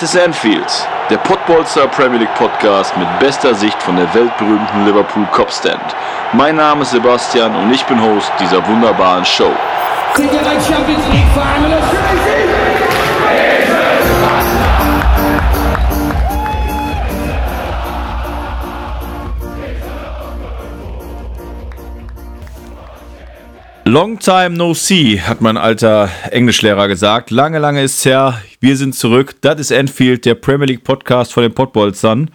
Ist Anfield, der Podbolster Premier League Podcast mit bester Sicht von der weltberühmten Liverpool Copstand. Mein Name ist Sebastian und ich bin Host dieser wunderbaren Show. Long time no see, hat mein alter Englischlehrer gesagt. Lange, lange ist's her. Wir sind zurück. Das ist Enfield, der Premier League Podcast von den Podbolzern.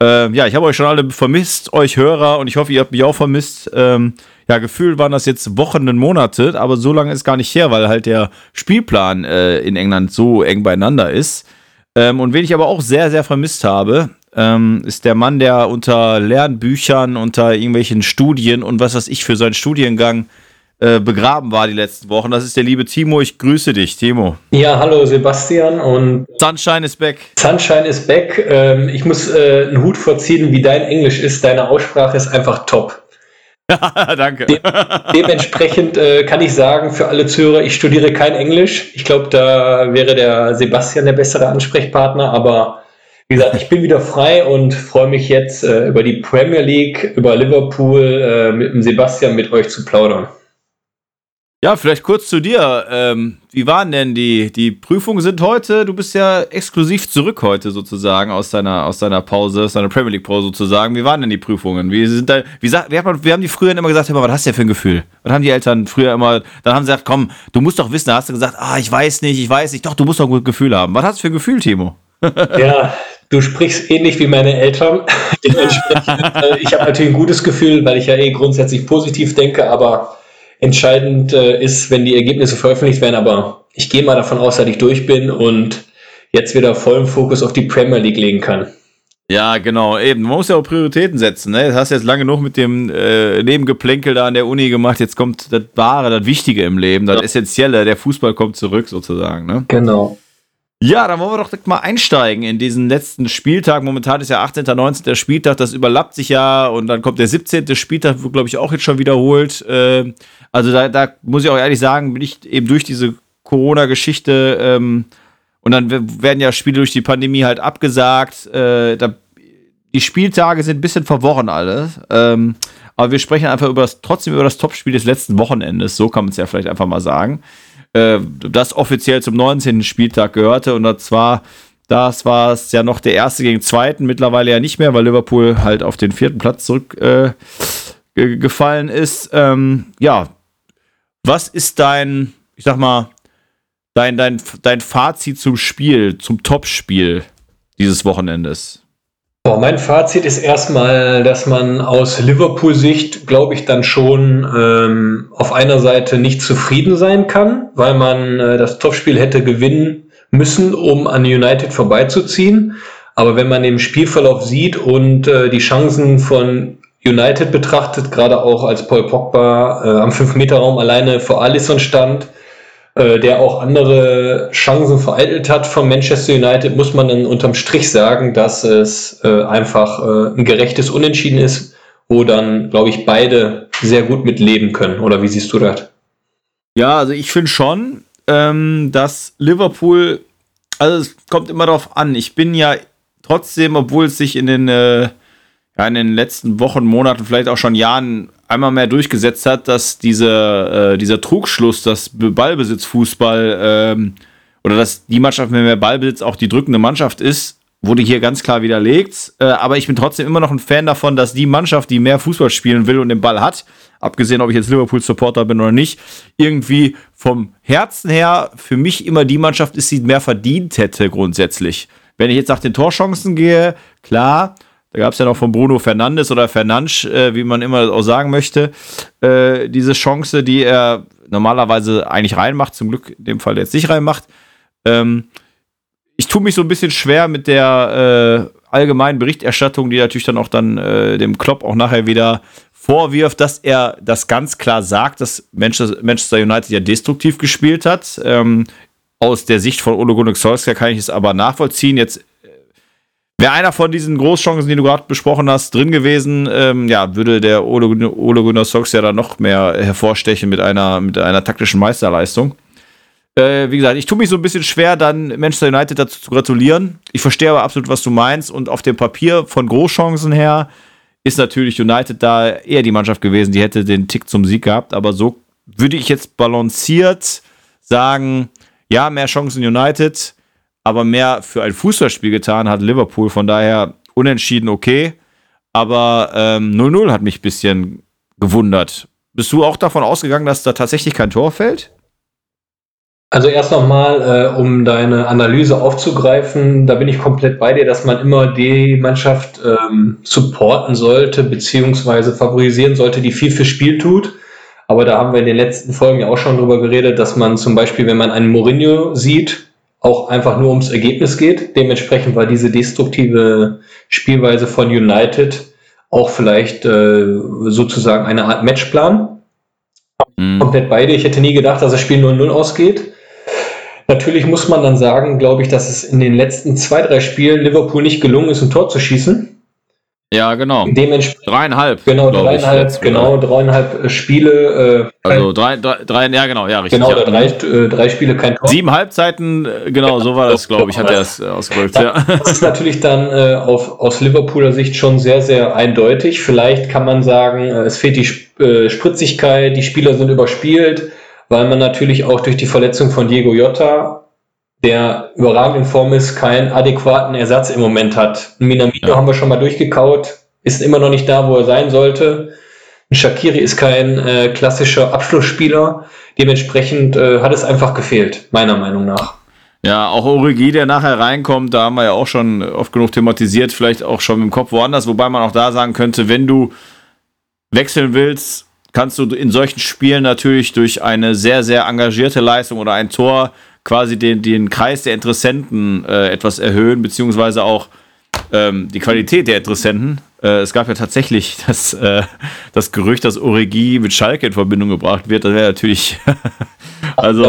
Ähm, ja, ich habe euch schon alle vermisst, euch Hörer, und ich hoffe, ihr habt mich auch vermisst. Ähm, ja, gefühlt waren das jetzt Wochen und Monate, aber so lange ist gar nicht her, weil halt der Spielplan äh, in England so eng beieinander ist. Ähm, und wen ich aber auch sehr, sehr vermisst habe, ähm, ist der Mann, der unter Lernbüchern, unter irgendwelchen Studien und was weiß ich für seinen Studiengang äh, begraben war die letzten Wochen. Das ist der liebe Timo. Ich grüße dich, Timo. Ja, hallo Sebastian und Sunshine is back. Sunshine is back. Ähm, ich muss äh, einen Hut vorziehen, wie dein Englisch ist. Deine Aussprache ist einfach top. Danke. De dementsprechend äh, kann ich sagen, für alle Zuhörer, ich studiere kein Englisch. Ich glaube, da wäre der Sebastian der bessere Ansprechpartner, aber wie gesagt, ich bin wieder frei und freue mich jetzt äh, über die Premier League, über Liverpool äh, mit dem Sebastian mit euch zu plaudern. Ja, vielleicht kurz zu dir. Ähm, wie waren denn die, die Prüfungen sind heute? Du bist ja exklusiv zurück heute sozusagen aus deiner, aus deiner Pause, aus deiner Premier League Pause sozusagen. Wie waren denn die Prüfungen? Wie sind da, wie, wie, hat wie haben die früher immer gesagt, was hast du denn für ein Gefühl? Was haben die Eltern früher immer, dann haben sie gesagt, komm, du musst doch wissen, da hast du gesagt, ah, ich weiß nicht, ich weiß nicht, doch, du musst doch ein gutes Gefühl haben. Was hast du für ein Gefühl, Timo? ja, du sprichst ähnlich wie meine Eltern. Äh, ich habe natürlich ein gutes Gefühl, weil ich ja eh grundsätzlich positiv denke, aber entscheidend äh, ist, wenn die Ergebnisse veröffentlicht werden. Aber ich gehe mal davon aus, dass ich durch bin und jetzt wieder vollen Fokus auf die Premier League legen kann. Ja, genau, eben. Man muss ja auch Prioritäten setzen. Ne? Das hast du jetzt lange genug mit dem äh, Nebengeplänkel da an der Uni gemacht. Jetzt kommt das Wahre, das Wichtige im Leben, das ja. Essentielle. Der Fußball kommt zurück sozusagen. Ne? Genau. Ja, dann wollen wir doch direkt mal einsteigen in diesen letzten Spieltag. Momentan ist ja 18., 19. Spieltag, das überlappt sich ja und dann kommt der 17. Spieltag, wird, glaube ich, auch jetzt schon wiederholt. Äh, also da, da muss ich auch ehrlich sagen, bin ich eben durch diese Corona-Geschichte ähm, und dann werden ja Spiele durch die Pandemie halt abgesagt. Äh, da, die Spieltage sind ein bisschen verworren alle. Ähm, aber wir sprechen einfach über das, trotzdem über das Topspiel des letzten Wochenendes. So kann man es ja vielleicht einfach mal sagen äh, das offiziell zum 19. Spieltag gehörte. Und zwar, das war es ja noch der erste gegen zweiten, mittlerweile ja nicht mehr, weil Liverpool halt auf den vierten Platz zurückgefallen äh, ist. Ähm, ja, was ist dein, ich sag mal, dein, dein, dein Fazit zum Spiel, zum Topspiel dieses Wochenendes? Mein Fazit ist erstmal, dass man aus Liverpool-Sicht, glaube ich, dann schon ähm, auf einer Seite nicht zufrieden sein kann, weil man äh, das Topspiel hätte gewinnen müssen, um an United vorbeizuziehen. Aber wenn man den Spielverlauf sieht und äh, die Chancen von United betrachtet, gerade auch als Paul Pogba äh, am 5-Meter-Raum alleine vor Alisson stand, äh, der auch andere Chancen vereitelt hat von Manchester United, muss man dann unterm Strich sagen, dass es äh, einfach äh, ein gerechtes Unentschieden ist, wo dann, glaube ich, beide sehr gut mit leben können. Oder wie siehst du das? Ja, also ich finde schon, ähm, dass Liverpool, also es kommt immer darauf an. Ich bin ja trotzdem, obwohl es sich in den, äh, ja, in den letzten Wochen, Monaten, vielleicht auch schon Jahren einmal mehr durchgesetzt hat, dass diese, äh, dieser Trugschluss, dass Ballbesitzfußball ähm, oder dass die Mannschaft mit mehr Ballbesitz auch die drückende Mannschaft ist, wurde hier ganz klar widerlegt. Äh, aber ich bin trotzdem immer noch ein Fan davon, dass die Mannschaft, die mehr Fußball spielen will und den Ball hat, abgesehen, ob ich jetzt Liverpool-Supporter bin oder nicht, irgendwie vom Herzen her für mich immer die Mannschaft ist, die mehr verdient hätte grundsätzlich. Wenn ich jetzt nach den Torchancen gehe, klar, da gab es ja noch von Bruno Fernandes oder Fernansch, äh, wie man immer auch sagen möchte, äh, diese Chance, die er normalerweise eigentlich reinmacht, zum Glück in dem Fall jetzt nicht reinmacht. Ähm, ich tue mich so ein bisschen schwer mit der äh, allgemeinen Berichterstattung, die natürlich dann auch dann äh, dem Klopp auch nachher wieder vorwirft, dass er das ganz klar sagt, dass Manchester United ja destruktiv gespielt hat. Ähm, aus der Sicht von Ole Gunnar Solskjaer kann ich es aber nachvollziehen. Jetzt Wäre einer von diesen Großchancen, die du gerade besprochen hast, drin gewesen, ähm, ja, würde der Ole, Gunnar Sox ja dann noch mehr hervorstechen mit einer, mit einer taktischen Meisterleistung. äh, wie gesagt, ich tue mich so ein bisschen schwer, dann Manchester United dazu zu gratulieren. Ich verstehe aber absolut, was du meinst. Und auf dem Papier von Großchancen her ist natürlich United da eher die Mannschaft gewesen, die hätte den Tick zum Sieg gehabt. Aber so würde ich jetzt balanciert sagen, ja, mehr Chancen United, aber mehr für ein Fußballspiel getan hat Liverpool. Von daher unentschieden okay. Aber 0-0 ähm, hat mich ein bisschen gewundert. Bist du auch davon ausgegangen, dass da tatsächlich kein Tor fällt? Also erst nochmal, äh, um deine Analyse aufzugreifen, da bin ich komplett bei dir, dass man immer die Mannschaft ähm, supporten sollte, beziehungsweise favorisieren sollte, die viel fürs Spiel tut. Aber da haben wir in den letzten Folgen ja auch schon drüber geredet, dass man zum Beispiel, wenn man einen Mourinho sieht, auch einfach nur ums Ergebnis geht. Dementsprechend war diese destruktive Spielweise von United auch vielleicht äh, sozusagen eine Art Matchplan. Mhm. Komplett beide. Ich hätte nie gedacht, dass das Spiel 0-0 ausgeht. Natürlich muss man dann sagen, glaube ich, dass es in den letzten zwei, drei Spielen Liverpool nicht gelungen ist, ein Tor zu schießen. Ja, genau. Dementsprechend. Dreieinhalb. Genau, dreieinhalb, ich, genau, dreieinhalb äh, Spiele. Äh, also drei, drei, drei, ja, genau, ja, richtig. Genau, ja. drei, äh, drei Spiele, kein Tor. Sieben Halbzeiten, äh, genau, so war das, glaube ich, hat er es äh, ausgedrückt, ja. Das ist natürlich dann äh, auf, aus Liverpooler Sicht schon sehr, sehr eindeutig. Vielleicht kann man sagen, es fehlt die Spritzigkeit, die Spieler sind überspielt, weil man natürlich auch durch die Verletzung von Diego Jota der überragend in Form ist, keinen adäquaten Ersatz im Moment hat. Minamino ja. haben wir schon mal durchgekaut, ist immer noch nicht da, wo er sein sollte. Shakiri ist kein äh, klassischer Abschlussspieler. Dementsprechend äh, hat es einfach gefehlt, meiner Meinung nach. Ja, auch Origi, der nachher reinkommt, da haben wir ja auch schon oft genug thematisiert, vielleicht auch schon im Kopf woanders, wobei man auch da sagen könnte, wenn du wechseln willst, kannst du in solchen Spielen natürlich durch eine sehr, sehr engagierte Leistung oder ein Tor quasi den, den Kreis der Interessenten äh, etwas erhöhen, beziehungsweise auch ähm, die Qualität der Interessenten. Äh, es gab ja tatsächlich das, äh, das Gerücht, dass Origi mit Schalke in Verbindung gebracht wird. Das wäre natürlich. also,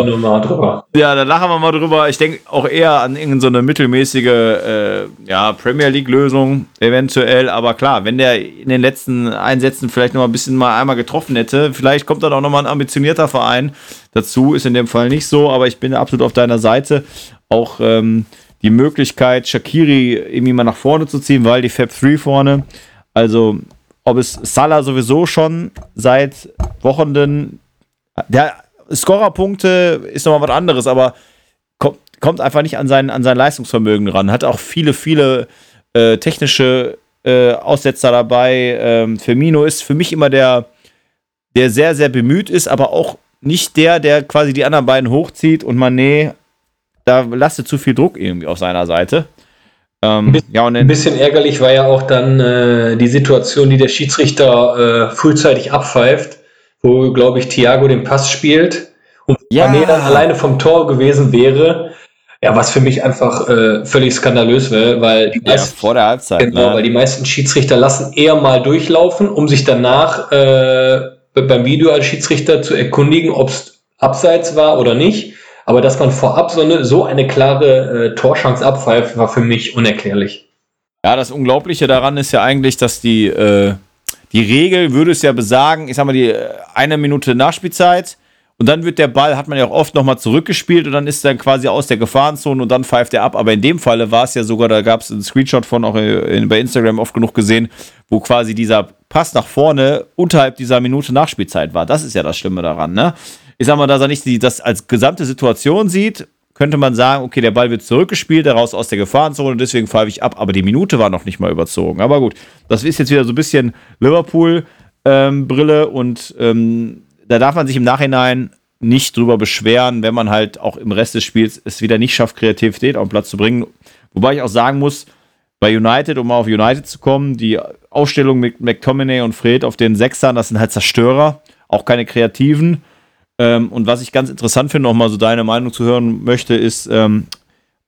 ja, da lachen wir mal drüber. Ich denke auch eher an irgendeine so mittelmäßige äh, ja, Premier League-Lösung eventuell. Aber klar, wenn der in den letzten Einsätzen vielleicht noch mal ein bisschen mal einmal getroffen hätte, vielleicht kommt dann auch noch mal ein ambitionierter Verein dazu. Ist in dem Fall nicht so, aber ich bin absolut auf deiner Seite. Auch. Ähm, die Möglichkeit, Shakiri irgendwie mal nach vorne zu ziehen, weil die Fab 3 vorne, also ob es Salah sowieso schon seit Wochen, der Scorerpunkte ist nochmal was anderes, aber kommt, einfach nicht an sein, an sein Leistungsvermögen ran. Hat auch viele, viele äh, technische äh, Aussetzer dabei. Ähm, Firmino ist für mich immer der, der sehr, sehr bemüht ist, aber auch nicht der, der quasi die anderen beiden hochzieht und Mané da lastet zu viel Druck irgendwie auf seiner Seite. Ähm, ein, ja, ein bisschen ärgerlich war ja auch dann äh, die Situation, die der Schiedsrichter äh, frühzeitig abpfeift, wo, glaube ich, Thiago den Pass spielt und ja. Mané dann alleine vom Tor gewesen wäre. Ja, was für mich einfach äh, völlig skandalös wäre, weil die meisten, ja, vor der Halbzeit, genau, ne? weil die meisten Schiedsrichter lassen eher mal durchlaufen, um sich danach äh, beim Video als Schiedsrichter zu erkundigen, ob es abseits war oder nicht. Aber dass man vorab so eine, so eine klare äh, Torschance abpfeift, war für mich unerklärlich. Ja, das Unglaubliche daran ist ja eigentlich, dass die, äh, die Regel würde es ja besagen, ich sag mal, die äh, eine Minute Nachspielzeit und dann wird der Ball, hat man ja auch oft nochmal zurückgespielt und dann ist er quasi aus der Gefahrenzone und dann pfeift er ab. Aber in dem Falle war es ja sogar, da gab es einen Screenshot von auch in, bei Instagram oft genug gesehen, wo quasi dieser Pass nach vorne unterhalb dieser Minute Nachspielzeit war. Das ist ja das Schlimme daran, ne? Ich sag mal, dass er nicht die, das als gesamte Situation sieht, könnte man sagen, okay, der Ball wird zurückgespielt, daraus aus der Gefahrenzone, deswegen pfeife ich ab, aber die Minute war noch nicht mal überzogen. Aber gut, das ist jetzt wieder so ein bisschen Liverpool-Brille ähm, und ähm, da darf man sich im Nachhinein nicht drüber beschweren, wenn man halt auch im Rest des Spiels es wieder nicht schafft, Kreativität auf den Platz zu bringen. Wobei ich auch sagen muss, bei United, um mal auf United zu kommen, die Ausstellung mit McTominay und Fred auf den Sechsern, das sind halt Zerstörer, auch keine Kreativen. Ähm, und was ich ganz interessant finde, nochmal so deine Meinung zu hören möchte, ist, ähm,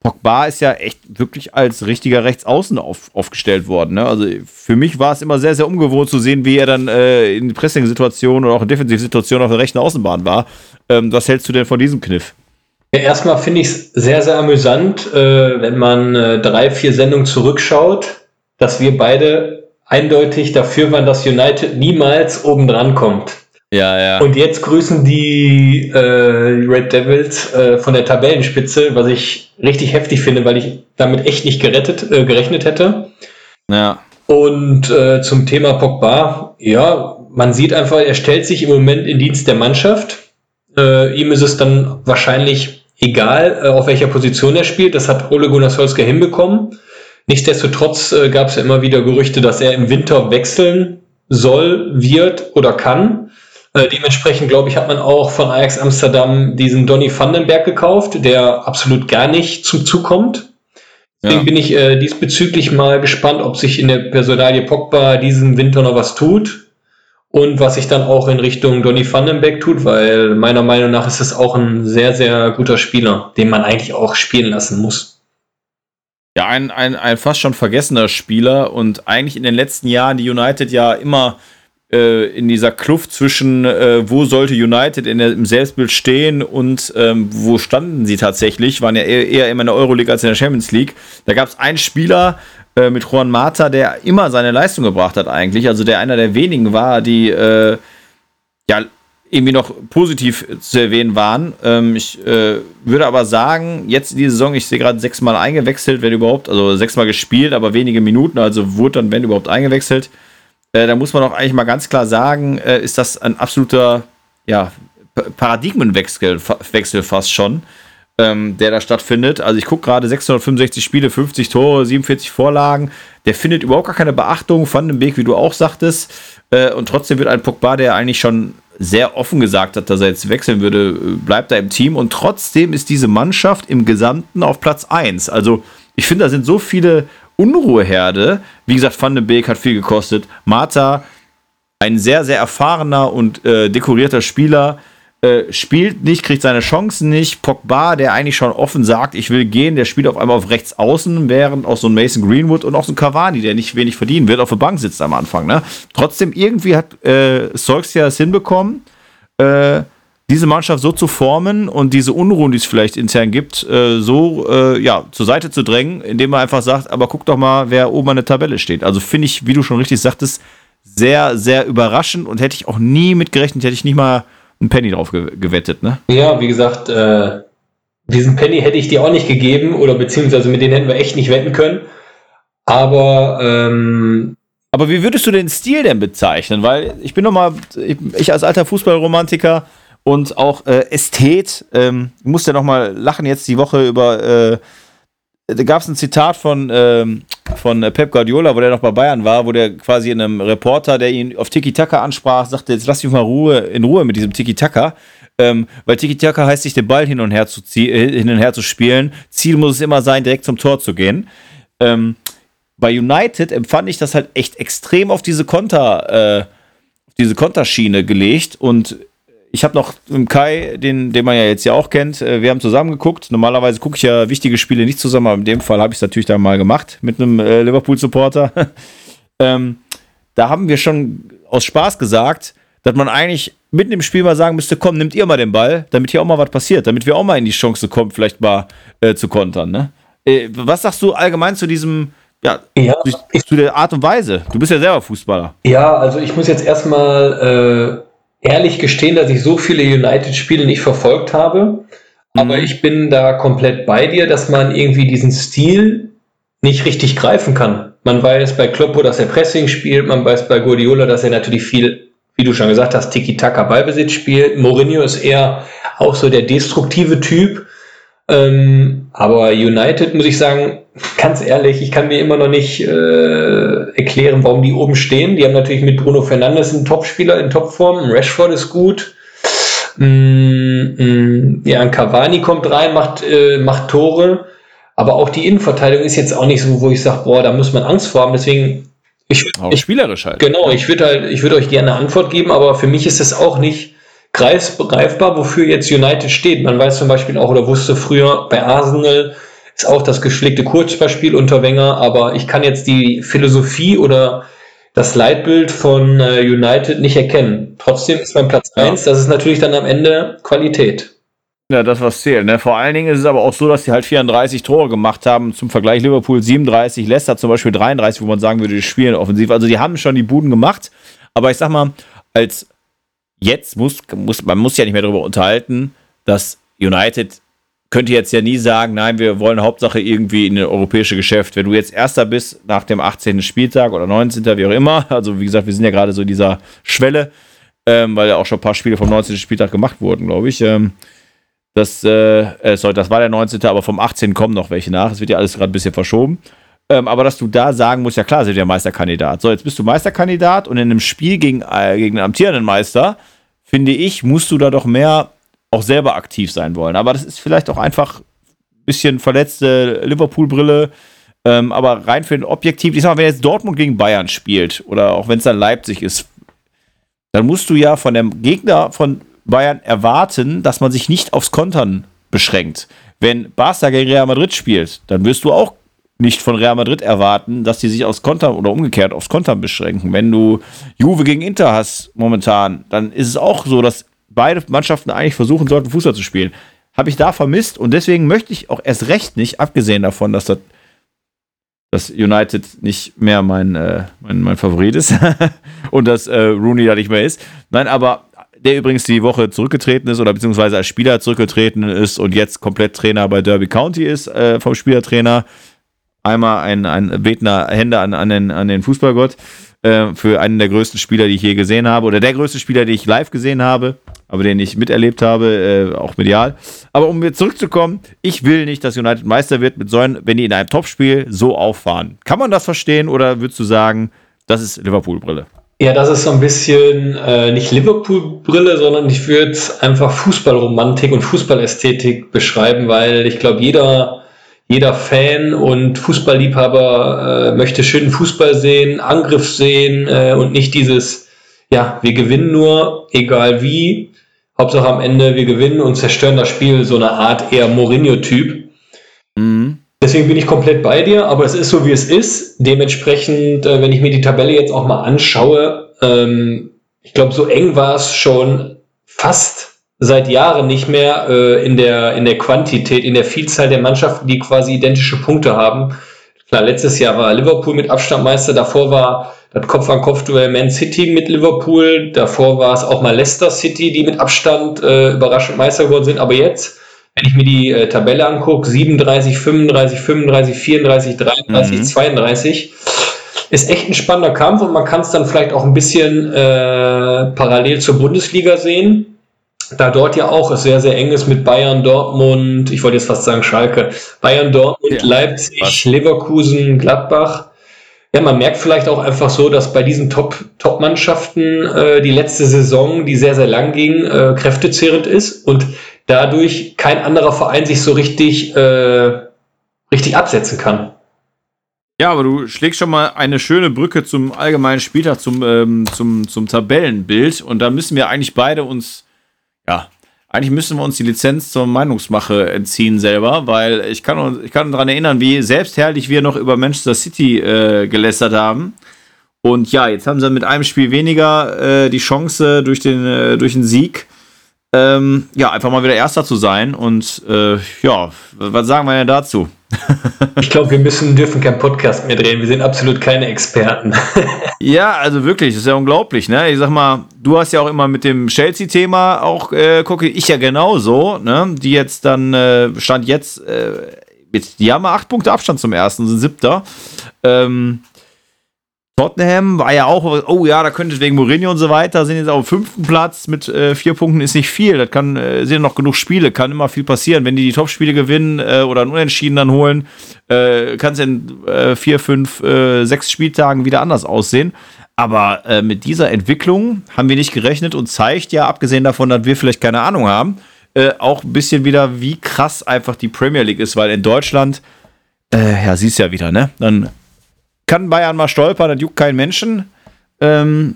Pogba ist ja echt wirklich als richtiger Rechtsaußen auf, aufgestellt worden. Ne? Also für mich war es immer sehr, sehr ungewohnt zu sehen, wie er dann äh, in Pressing-Situationen oder auch in Defensivsituationen auf der rechten Außenbahn war. Ähm, was hältst du denn von diesem Kniff? Ja, erstmal finde ich es sehr, sehr amüsant, äh, wenn man äh, drei, vier Sendungen zurückschaut, dass wir beide eindeutig dafür waren, dass United niemals oben dran kommt. Ja, ja. Und jetzt grüßen die äh, Red Devils äh, von der Tabellenspitze, was ich richtig heftig finde, weil ich damit echt nicht gerettet, äh, gerechnet hätte. Ja. Und äh, zum Thema Pogba, ja, man sieht einfach, er stellt sich im Moment in Dienst der Mannschaft. Äh, ihm ist es dann wahrscheinlich egal, äh, auf welcher Position er spielt. Das hat Ole Gunnar Solskjaer hinbekommen. Nichtsdestotrotz gab es ja immer wieder Gerüchte, dass er im Winter wechseln soll, wird oder kann. Äh, dementsprechend, glaube ich, hat man auch von Ajax Amsterdam diesen Donny Vandenberg gekauft, der absolut gar nicht zum Zug kommt. Deswegen ja. bin ich äh, diesbezüglich mal gespannt, ob sich in der Personalie Pogba diesen Winter noch was tut und was sich dann auch in Richtung Donny Vandenberg tut, weil meiner Meinung nach ist es auch ein sehr, sehr guter Spieler, den man eigentlich auch spielen lassen muss. Ja, ein, ein, ein fast schon vergessener Spieler und eigentlich in den letzten Jahren die United ja immer äh, in dieser Kluft zwischen, äh, wo sollte United in der, im Selbstbild stehen und ähm, wo standen sie tatsächlich, waren ja eher, eher immer in der Euroleague als in der Champions League. Da gab es einen Spieler äh, mit Juan Mata, der immer seine Leistung gebracht hat eigentlich, also der einer der wenigen war, die äh, ja irgendwie noch positiv zu erwähnen waren. Ähm, ich äh, würde aber sagen, jetzt in dieser Saison, ich sehe gerade sechsmal eingewechselt, wenn überhaupt, also sechsmal gespielt, aber wenige Minuten, also wurde dann, wenn überhaupt, eingewechselt. Äh, da muss man auch eigentlich mal ganz klar sagen, äh, ist das ein absoluter ja, Paradigmenwechsel Wechsel fast schon, ähm, der da stattfindet. Also ich gucke gerade 665 Spiele, 50 Tore, 47 Vorlagen. Der findet überhaupt gar keine Beachtung von dem Weg, wie du auch sagtest. Äh, und trotzdem wird ein Pogba, der eigentlich schon sehr offen gesagt hat, dass er jetzt wechseln würde, äh, bleibt er im Team. Und trotzdem ist diese Mannschaft im Gesamten auf Platz 1. Also ich finde, da sind so viele Unruheherde. Wie gesagt, Van de Beek hat viel gekostet. Marta, ein sehr, sehr erfahrener und äh, dekorierter Spieler, äh, spielt nicht, kriegt seine Chancen nicht. Pogba, der eigentlich schon offen sagt, ich will gehen, der spielt auf einmal auf rechts außen, während auch so ein Mason Greenwood und auch so ein Cavani, der nicht wenig verdienen wird, auf der Bank sitzt am Anfang. Ne? Trotzdem, irgendwie hat äh, ja es hinbekommen, äh, diese Mannschaft so zu formen und diese Unruhen, die es vielleicht intern gibt, äh, so äh, ja, zur Seite zu drängen, indem man einfach sagt, aber guck doch mal, wer oben an der Tabelle steht. Also finde ich, wie du schon richtig sagtest, sehr, sehr überraschend und hätte ich auch nie mitgerechnet, hätte ich nicht mal einen Penny drauf ge gewettet, ne? Ja, wie gesagt, äh, diesen Penny hätte ich dir auch nicht gegeben oder beziehungsweise mit denen hätten wir echt nicht wetten können. Aber ähm, aber wie würdest du den Stil denn bezeichnen? Weil ich bin nochmal, ich, ich als alter Fußballromantiker, und auch äh, Ästhet. Ähm, ich musste noch mal lachen jetzt die Woche über. Äh, da gab es ein Zitat von, ähm, von Pep Guardiola, wo der noch bei Bayern war, wo der quasi einem Reporter, der ihn auf Tiki-Taka ansprach, sagte: Jetzt lass mich mal Ruhe, in Ruhe mit diesem Tiki-Taka. Ähm, weil Tiki-Taka heißt, sich den Ball hin und her zu, äh, hin und her zu spielen. Ziel muss es immer sein, direkt zum Tor zu gehen. Ähm, bei United empfand ich das halt echt extrem auf diese Konter, äh, diese Konterschiene gelegt und ich habe noch im Kai, den, den man ja jetzt ja auch kennt, äh, wir haben zusammen geguckt. Normalerweise gucke ich ja wichtige Spiele nicht zusammen, aber in dem Fall habe ich es natürlich dann mal gemacht mit einem äh, Liverpool-Supporter. ähm, da haben wir schon aus Spaß gesagt, dass man eigentlich mitten im Spiel mal sagen müsste, komm, nimmt ihr mal den Ball, damit hier auch mal was passiert, damit wir auch mal in die Chance kommen, vielleicht mal äh, zu kontern. Ne? Äh, was sagst du allgemein zu diesem, ja, ja zu, zu der Art und Weise? Du bist ja selber Fußballer. Ja, also ich muss jetzt erstmal äh, ehrlich gestehen, dass ich so viele United-Spiele nicht verfolgt habe. Aber mhm. ich bin da komplett bei dir, dass man irgendwie diesen Stil nicht richtig greifen kann. Man weiß bei Kloppo, dass er Pressing spielt, man weiß bei Guardiola, dass er natürlich viel, wie du schon gesagt hast, Tiki-Taka Ballbesitz spielt. Mourinho ist eher auch so der destruktive Typ. Ähm, aber United, muss ich sagen, ganz ehrlich, ich kann mir immer noch nicht äh, erklären, warum die oben stehen. Die haben natürlich mit Bruno Fernandes einen Topspieler in Topform. Rashford ist gut. Mm, mm, ja, ein Cavani kommt rein, macht, äh, macht Tore. Aber auch die Innenverteidigung ist jetzt auch nicht so, wo ich sage, boah, da muss man Angst vor haben. Deswegen, ich, auch ich spielerisch halt. Genau, ich würde halt, ich würde euch gerne eine Antwort geben, aber für mich ist es auch nicht greifbar, wofür jetzt United steht. Man weiß zum Beispiel auch oder wusste früher bei Arsenal ist auch das geschlägte Kurzbeispiel unter Wenger, aber ich kann jetzt die Philosophie oder das Leitbild von äh, United nicht erkennen. Trotzdem ist mein Platz 1, ja. das ist natürlich dann am Ende Qualität. Ja, das was zählt. Ne? Vor allen Dingen ist es aber auch so, dass sie halt 34 Tore gemacht haben. Zum Vergleich Liverpool 37, Leicester zum Beispiel 33, wo man sagen würde, die spielen offensiv. Also die haben schon die Buden gemacht. Aber ich sag mal, als jetzt muss, muss man muss ja nicht mehr darüber unterhalten, dass United könnte jetzt ja nie sagen, nein, wir wollen Hauptsache irgendwie in ein europäische Geschäft. Wenn du jetzt Erster bist nach dem 18. Spieltag oder 19. wie auch immer, also wie gesagt, wir sind ja gerade so in dieser Schwelle, ähm, weil ja auch schon ein paar Spiele vom 19. Spieltag gemacht wurden, glaube ich. Ähm, das, äh, äh, sorry, das war der 19., aber vom 18. kommen noch welche nach. Es wird ja alles gerade ein bisschen verschoben. Ähm, aber dass du da sagen musst, ja klar, sind ja Meisterkandidat. So, jetzt bist du Meisterkandidat und in einem Spiel gegen, äh, gegen den amtierenden Meister, finde ich, musst du da doch mehr auch selber aktiv sein wollen. Aber das ist vielleicht auch einfach ein bisschen verletzte Liverpool-Brille. Ähm, aber rein für den Objektiv, ich sag mal, wenn jetzt Dortmund gegen Bayern spielt oder auch wenn es dann Leipzig ist, dann musst du ja von dem Gegner von Bayern erwarten, dass man sich nicht aufs Kontern beschränkt. Wenn Barca gegen Real Madrid spielt, dann wirst du auch nicht von Real Madrid erwarten, dass die sich aufs Kontern oder umgekehrt aufs Kontern beschränken. Wenn du Juve gegen Inter hast momentan, dann ist es auch so, dass beide Mannschaften eigentlich versuchen sollten, Fußball zu spielen. Habe ich da vermisst und deswegen möchte ich auch erst recht nicht, abgesehen davon, dass das dass United nicht mehr mein, äh, mein, mein Favorit ist und dass äh, Rooney da nicht mehr ist. Nein, aber der übrigens die Woche zurückgetreten ist oder beziehungsweise als Spieler zurückgetreten ist und jetzt komplett Trainer bei Derby County ist, äh, vom Spielertrainer. Einmal ein, ein betender Hände an, an, den, an den Fußballgott äh, für einen der größten Spieler, die ich je gesehen habe oder der größte Spieler, den ich live gesehen habe, aber den ich miterlebt habe, äh, auch medial. Aber um jetzt zurückzukommen, ich will nicht, dass United Meister wird mit so einem, wenn die in einem Topspiel so auffahren. Kann man das verstehen oder würdest du sagen, das ist Liverpool-Brille? Ja, das ist so ein bisschen äh, nicht Liverpool-Brille, sondern ich würde einfach Fußballromantik und Fußballästhetik beschreiben, weil ich glaube, jeder, jeder Fan und Fußballliebhaber äh, möchte schönen Fußball sehen, Angriff sehen äh, und nicht dieses, ja, wir gewinnen nur, egal wie. Hauptsache am Ende, wir gewinnen und zerstören das Spiel, so eine Art eher Mourinho-Typ. Mhm. Deswegen bin ich komplett bei dir, aber es ist so, wie es ist. Dementsprechend, äh, wenn ich mir die Tabelle jetzt auch mal anschaue, ähm, ich glaube, so eng war es schon fast seit Jahren nicht mehr äh, in, der, in der Quantität, in der Vielzahl der Mannschaften, die quasi identische Punkte haben. Klar, letztes Jahr war Liverpool mit Abstand Meister, davor war das Kopf-an-Kopf-Duell Man City mit Liverpool, davor war es auch mal Leicester City, die mit Abstand äh, überraschend Meister geworden sind, aber jetzt wenn ich mir die äh, Tabelle angucke, 37, 35, 35, 34, 33, mhm. 32, ist echt ein spannender Kampf und man kann es dann vielleicht auch ein bisschen äh, parallel zur Bundesliga sehen, da dort ja auch es sehr, sehr eng ist mit Bayern, Dortmund, ich wollte jetzt fast sagen Schalke, Bayern, Dortmund, ja. Leipzig, Was? Leverkusen, Gladbach. Ja, man merkt vielleicht auch einfach so, dass bei diesen Top-Mannschaften Top äh, die letzte Saison, die sehr, sehr lang ging, äh, kräftezehrend ist und dadurch kein anderer Verein sich so richtig, äh, richtig absetzen kann. Ja, aber du schlägst schon mal eine schöne Brücke zum allgemeinen Spieltag, zum, ähm, zum, zum Tabellenbild. Und da müssen wir eigentlich beide uns, ja, eigentlich müssen wir uns die Lizenz zur Meinungsmache entziehen selber, weil ich kann, ich kann daran erinnern, wie selbstherrlich wir noch über Manchester City äh, gelästert haben. Und ja, jetzt haben sie mit einem Spiel weniger äh, die Chance durch den, äh, durch den Sieg ähm, ja, einfach mal wieder Erster zu sein. Und äh, ja, was sagen wir denn dazu? Ich glaube, wir müssen, dürfen keinen Podcast mehr drehen. Wir sind absolut keine Experten. ja, also wirklich, das ist ja unglaublich. Ne? Ich sag mal, du hast ja auch immer mit dem Chelsea-Thema auch, äh, gucke ich ja genauso, ne? die jetzt dann, äh, stand jetzt, äh, jetzt, die haben acht Punkte Abstand zum ersten, sind siebter. Ähm, Tottenham war ja auch, oh ja, da könnte es wegen Mourinho und so weiter, sind jetzt auf dem fünften Platz mit äh, vier Punkten, ist nicht viel. Das kann, äh, sind noch genug Spiele, kann immer viel passieren. Wenn die die Topspiele gewinnen äh, oder einen Unentschieden dann holen, äh, kann es in äh, vier, fünf, äh, sechs Spieltagen wieder anders aussehen. Aber mit dieser Entwicklung haben wir nicht gerechnet und zeigt ja, abgesehen davon, dass wir vielleicht keine Ahnung haben, auch ein bisschen wieder, wie krass einfach die Premier League ist, weil in Deutschland, ja, siehst ja wieder, ne? Dann kann Bayern mal stolpern, das juckt keinen Menschen. Ähm,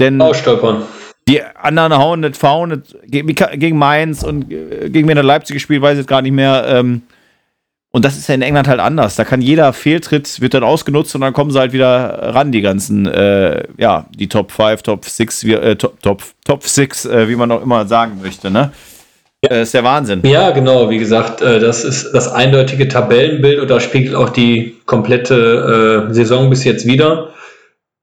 denn stolpern. Die anderen hauen nicht fahren gegen Mainz und gegen wen der Leipzig gespielt, weiß ich jetzt gar nicht mehr. Ähm, und das ist ja in England halt anders. Da kann jeder Fehltritt, wird dann ausgenutzt und dann kommen sie halt wieder ran, die ganzen, äh, ja, die Top 5, Top 6, äh, Top, Top, Top 6, äh, wie man auch immer sagen möchte, ne? Ja. Das ist der Wahnsinn. Ja, genau. Wie gesagt, äh, das ist das eindeutige Tabellenbild und da spiegelt auch die komplette äh, Saison bis jetzt wieder.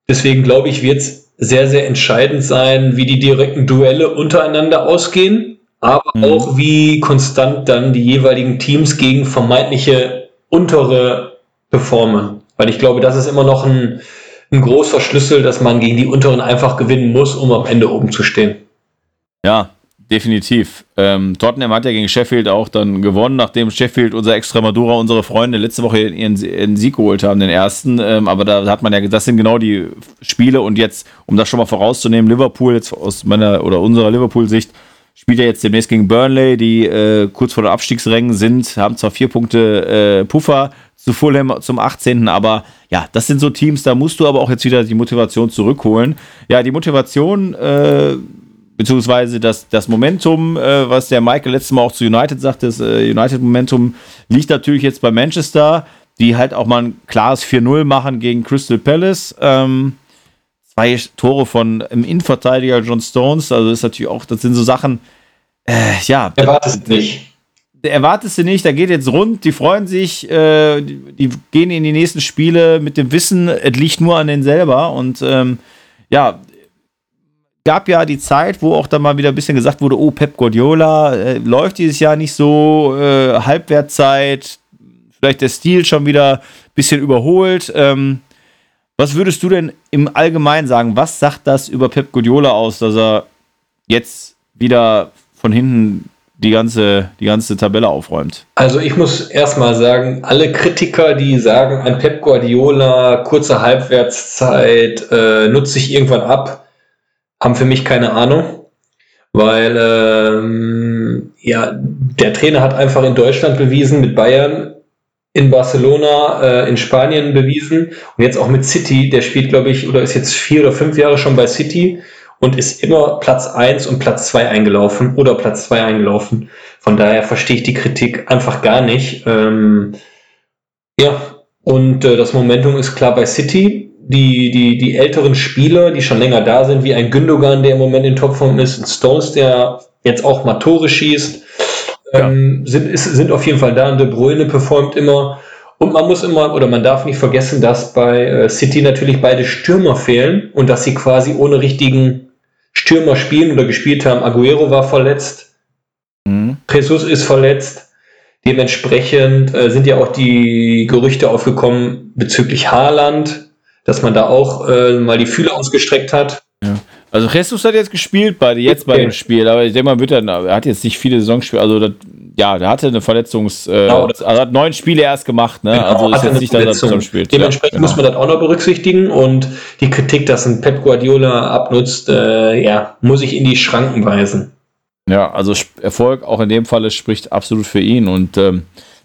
Deswegen glaube ich, wird es sehr, sehr entscheidend sein, wie die direkten Duelle untereinander ausgehen, aber mhm. auch wie konstant dann die jeweiligen Teams gegen vermeintliche untere performen. Weil ich glaube, das ist immer noch ein, ein großer Schlüssel, dass man gegen die unteren einfach gewinnen muss, um am Ende oben zu stehen. Ja, definitiv. Ähm, Tottenham hat ja gegen Sheffield auch dann gewonnen, nachdem Sheffield, unser Extremadura, unsere Freunde letzte Woche ihren, ihren Sieg geholt haben, den ersten. Ähm, aber da hat man ja, das sind genau die Spiele und jetzt, um das schon mal vorauszunehmen, Liverpool jetzt aus meiner oder unserer Liverpool-Sicht spielt ja jetzt demnächst gegen Burnley, die äh, kurz vor den Abstiegsrängen sind, haben zwar vier Punkte äh, Puffer zu Fulham zum 18. Aber ja, das sind so Teams, da musst du aber auch jetzt wieder die Motivation zurückholen. Ja, die Motivation, äh, beziehungsweise das, das Momentum, äh, was der Michael letztes Mal auch zu United sagte, das äh, United-Momentum liegt natürlich jetzt bei Manchester, die halt auch mal ein klares 4-0 machen gegen Crystal Palace. Ähm, zwei Tore von im Innenverteidiger John Stones, also das ist natürlich auch, das sind so Sachen, äh, ja. Erwartest nicht. Erwartest du nicht, da geht jetzt rund, die freuen sich, äh, die, die, gehen in die nächsten Spiele mit dem Wissen, es liegt nur an denen selber und ähm, ja, gab ja die Zeit, wo auch dann mal wieder ein bisschen gesagt wurde, oh, Pep Guardiola äh, läuft dieses Jahr nicht so, äh, Halbwertzeit, vielleicht der Stil schon wieder ein bisschen überholt. Ähm, was würdest du denn im Allgemeinen sagen? Was sagt das über Pep Guardiola aus, dass er jetzt wieder von hinten die ganze, die ganze Tabelle aufräumt? Also ich muss erstmal sagen, alle Kritiker, die sagen, ein Pep Guardiola, kurze Halbwertszeit, äh, nutzt sich irgendwann ab, haben für mich keine Ahnung, weil ähm, ja, der Trainer hat einfach in Deutschland bewiesen, mit Bayern, in Barcelona, äh, in Spanien bewiesen und jetzt auch mit City, der spielt, glaube ich, oder ist jetzt vier oder fünf Jahre schon bei City und ist immer Platz eins und Platz zwei eingelaufen oder Platz zwei eingelaufen. Von daher verstehe ich die Kritik einfach gar nicht. Ähm, ja, und äh, das Momentum ist klar bei City die, die, die älteren Spieler, die schon länger da sind, wie ein Gündogan, der im Moment in Topform ist, ein Stones, der jetzt auch mal Tore schießt, ähm, ja. sind, ist, sind auf jeden Fall da und De Bruyne performt immer. Und man muss immer, oder man darf nicht vergessen, dass bei äh, City natürlich beide Stürmer fehlen und dass sie quasi ohne richtigen Stürmer spielen oder gespielt haben. Aguero war verletzt, mhm. Jesus ist verletzt. Dementsprechend äh, sind ja auch die Gerüchte aufgekommen bezüglich Haaland, dass man da auch äh, mal die Fühler ausgestreckt hat. Ja. Also Jesus hat jetzt gespielt, bei, jetzt okay. bei dem Spiel, aber ich denke mal, wird er, er hat jetzt nicht viele Saisonspiele, also das, ja, der hatte eine Verletzungs, äh, genau, also hat neun Spiele erst gemacht, ne? Genau, also ist jetzt nicht, dass er zusammen spielt. Dementsprechend ja, genau. muss man das auch noch berücksichtigen und die Kritik, dass ein Pep Guardiola abnutzt, äh, ja, muss ich in die Schranken weisen. Ja, also Erfolg auch in dem Fall spricht absolut für ihn und ähm,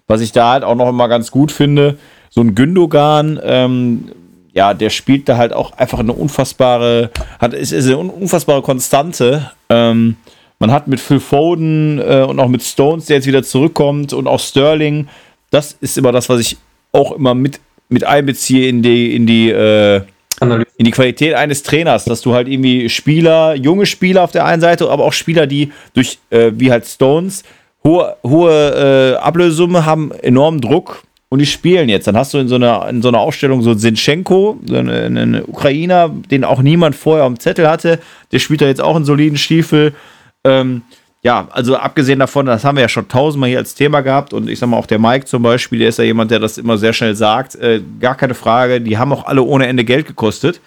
was ich da halt auch noch immer ganz gut finde, so ein Gündogan, ähm, ja, der spielt da halt auch einfach eine unfassbare, hat, ist, ist eine unfassbare Konstante. Ähm, man hat mit Phil Foden äh, und auch mit Stones, der jetzt wieder zurückkommt, und auch Sterling, das ist immer das, was ich auch immer mit, mit einbeziehe in die, in die, äh, in die Qualität eines Trainers, dass du halt irgendwie Spieler, junge Spieler auf der einen Seite, aber auch Spieler, die durch, äh, wie halt Stones, hohe, hohe äh, Ablösesumme haben, enormen Druck und die spielen jetzt. Dann hast du in so einer, in so einer Aufstellung so Zinchenko, so einen, einen Ukrainer, den auch niemand vorher am Zettel hatte. Der spielt da jetzt auch einen soliden Stiefel. Ähm, ja, also abgesehen davon, das haben wir ja schon tausendmal hier als Thema gehabt und ich sag mal auch der Mike zum Beispiel, der ist ja jemand, der das immer sehr schnell sagt. Äh, gar keine Frage, die haben auch alle ohne Ende Geld gekostet.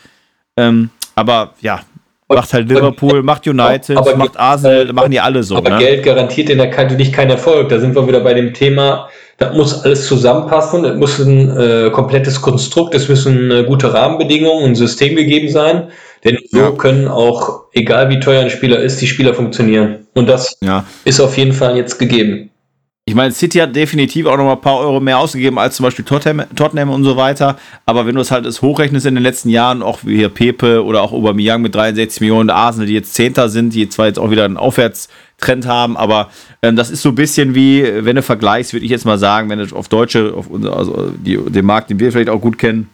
Ähm, aber ja, macht halt Liverpool, macht United, aber, macht Arsenal, machen die alle so. Aber ne? Geld garantiert in der Kante nicht keinen Erfolg. Da sind wir wieder bei dem Thema, da muss alles zusammenpassen, es muss ein äh, komplettes Konstrukt, es müssen äh, gute Rahmenbedingungen, ein System gegeben sein, denn so ja. können auch, egal wie teuer ein Spieler ist, die Spieler funktionieren. Und das ja. ist auf jeden Fall jetzt gegeben. Ich meine, City hat definitiv auch noch mal ein paar Euro mehr ausgegeben als zum Beispiel Tottenham, Tottenham und so weiter. Aber wenn du es halt das hochrechnest in den letzten Jahren, auch wie hier Pepe oder auch Aubameyang mit 63 Millionen, Arsenal, die jetzt Zehnter sind, die zwar jetzt auch wieder einen Aufwärtstrend haben, aber ähm, das ist so ein bisschen wie, wenn du vergleichst, würde ich jetzt mal sagen, wenn du auf Deutsche, auf also die, den Markt, den wir vielleicht auch gut kennen,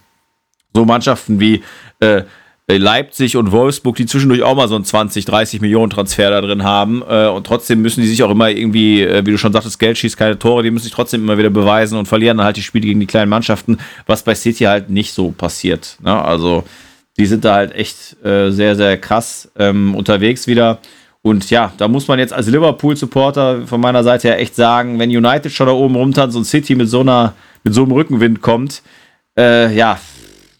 so Mannschaften wie äh, Leipzig und Wolfsburg, die zwischendurch auch mal so einen 20, 30 Millionen Transfer da drin haben. Äh, und trotzdem müssen die sich auch immer irgendwie, äh, wie du schon sagtest, Geld schießt keine Tore, die müssen sich trotzdem immer wieder beweisen und verlieren dann halt die Spiele gegen die kleinen Mannschaften, was bei City halt nicht so passiert. Ne? Also die sind da halt echt äh, sehr, sehr krass ähm, unterwegs wieder. Und ja, da muss man jetzt als Liverpool-Supporter von meiner Seite her echt sagen, wenn United schon da oben rumtanzt und City mit so einer, mit so einem Rückenwind kommt, äh, ja,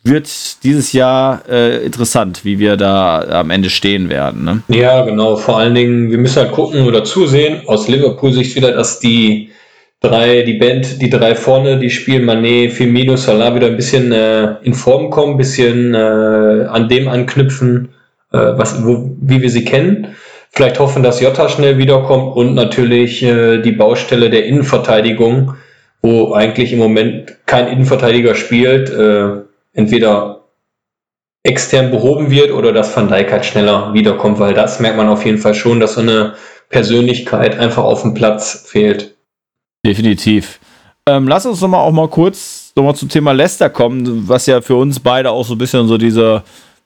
wird dieses Jahr äh, interessant, wie wir da am Ende stehen werden. Ne? Ja, genau. Vor allen Dingen, wir müssen halt gucken oder zusehen, aus Liverpool-Sicht wieder, dass die drei, die Band, die drei vorne, die spielen Manet, Firmino, Salah wieder ein bisschen äh, in Form kommen, ein bisschen äh, an dem anknüpfen, äh, was, wo, wie wir sie kennen. Vielleicht hoffen, dass Jota schnell wiederkommt und natürlich äh, die Baustelle der Innenverteidigung, wo eigentlich im Moment kein Innenverteidiger spielt, äh, entweder extern behoben wird oder dass Van Dijk halt schneller wiederkommt, weil das merkt man auf jeden Fall schon, dass so eine Persönlichkeit einfach auf dem Platz fehlt. Definitiv. Ähm, lass uns noch mal auch mal kurz noch mal zum Thema Leicester kommen, was ja für uns beide auch so ein bisschen so dieser,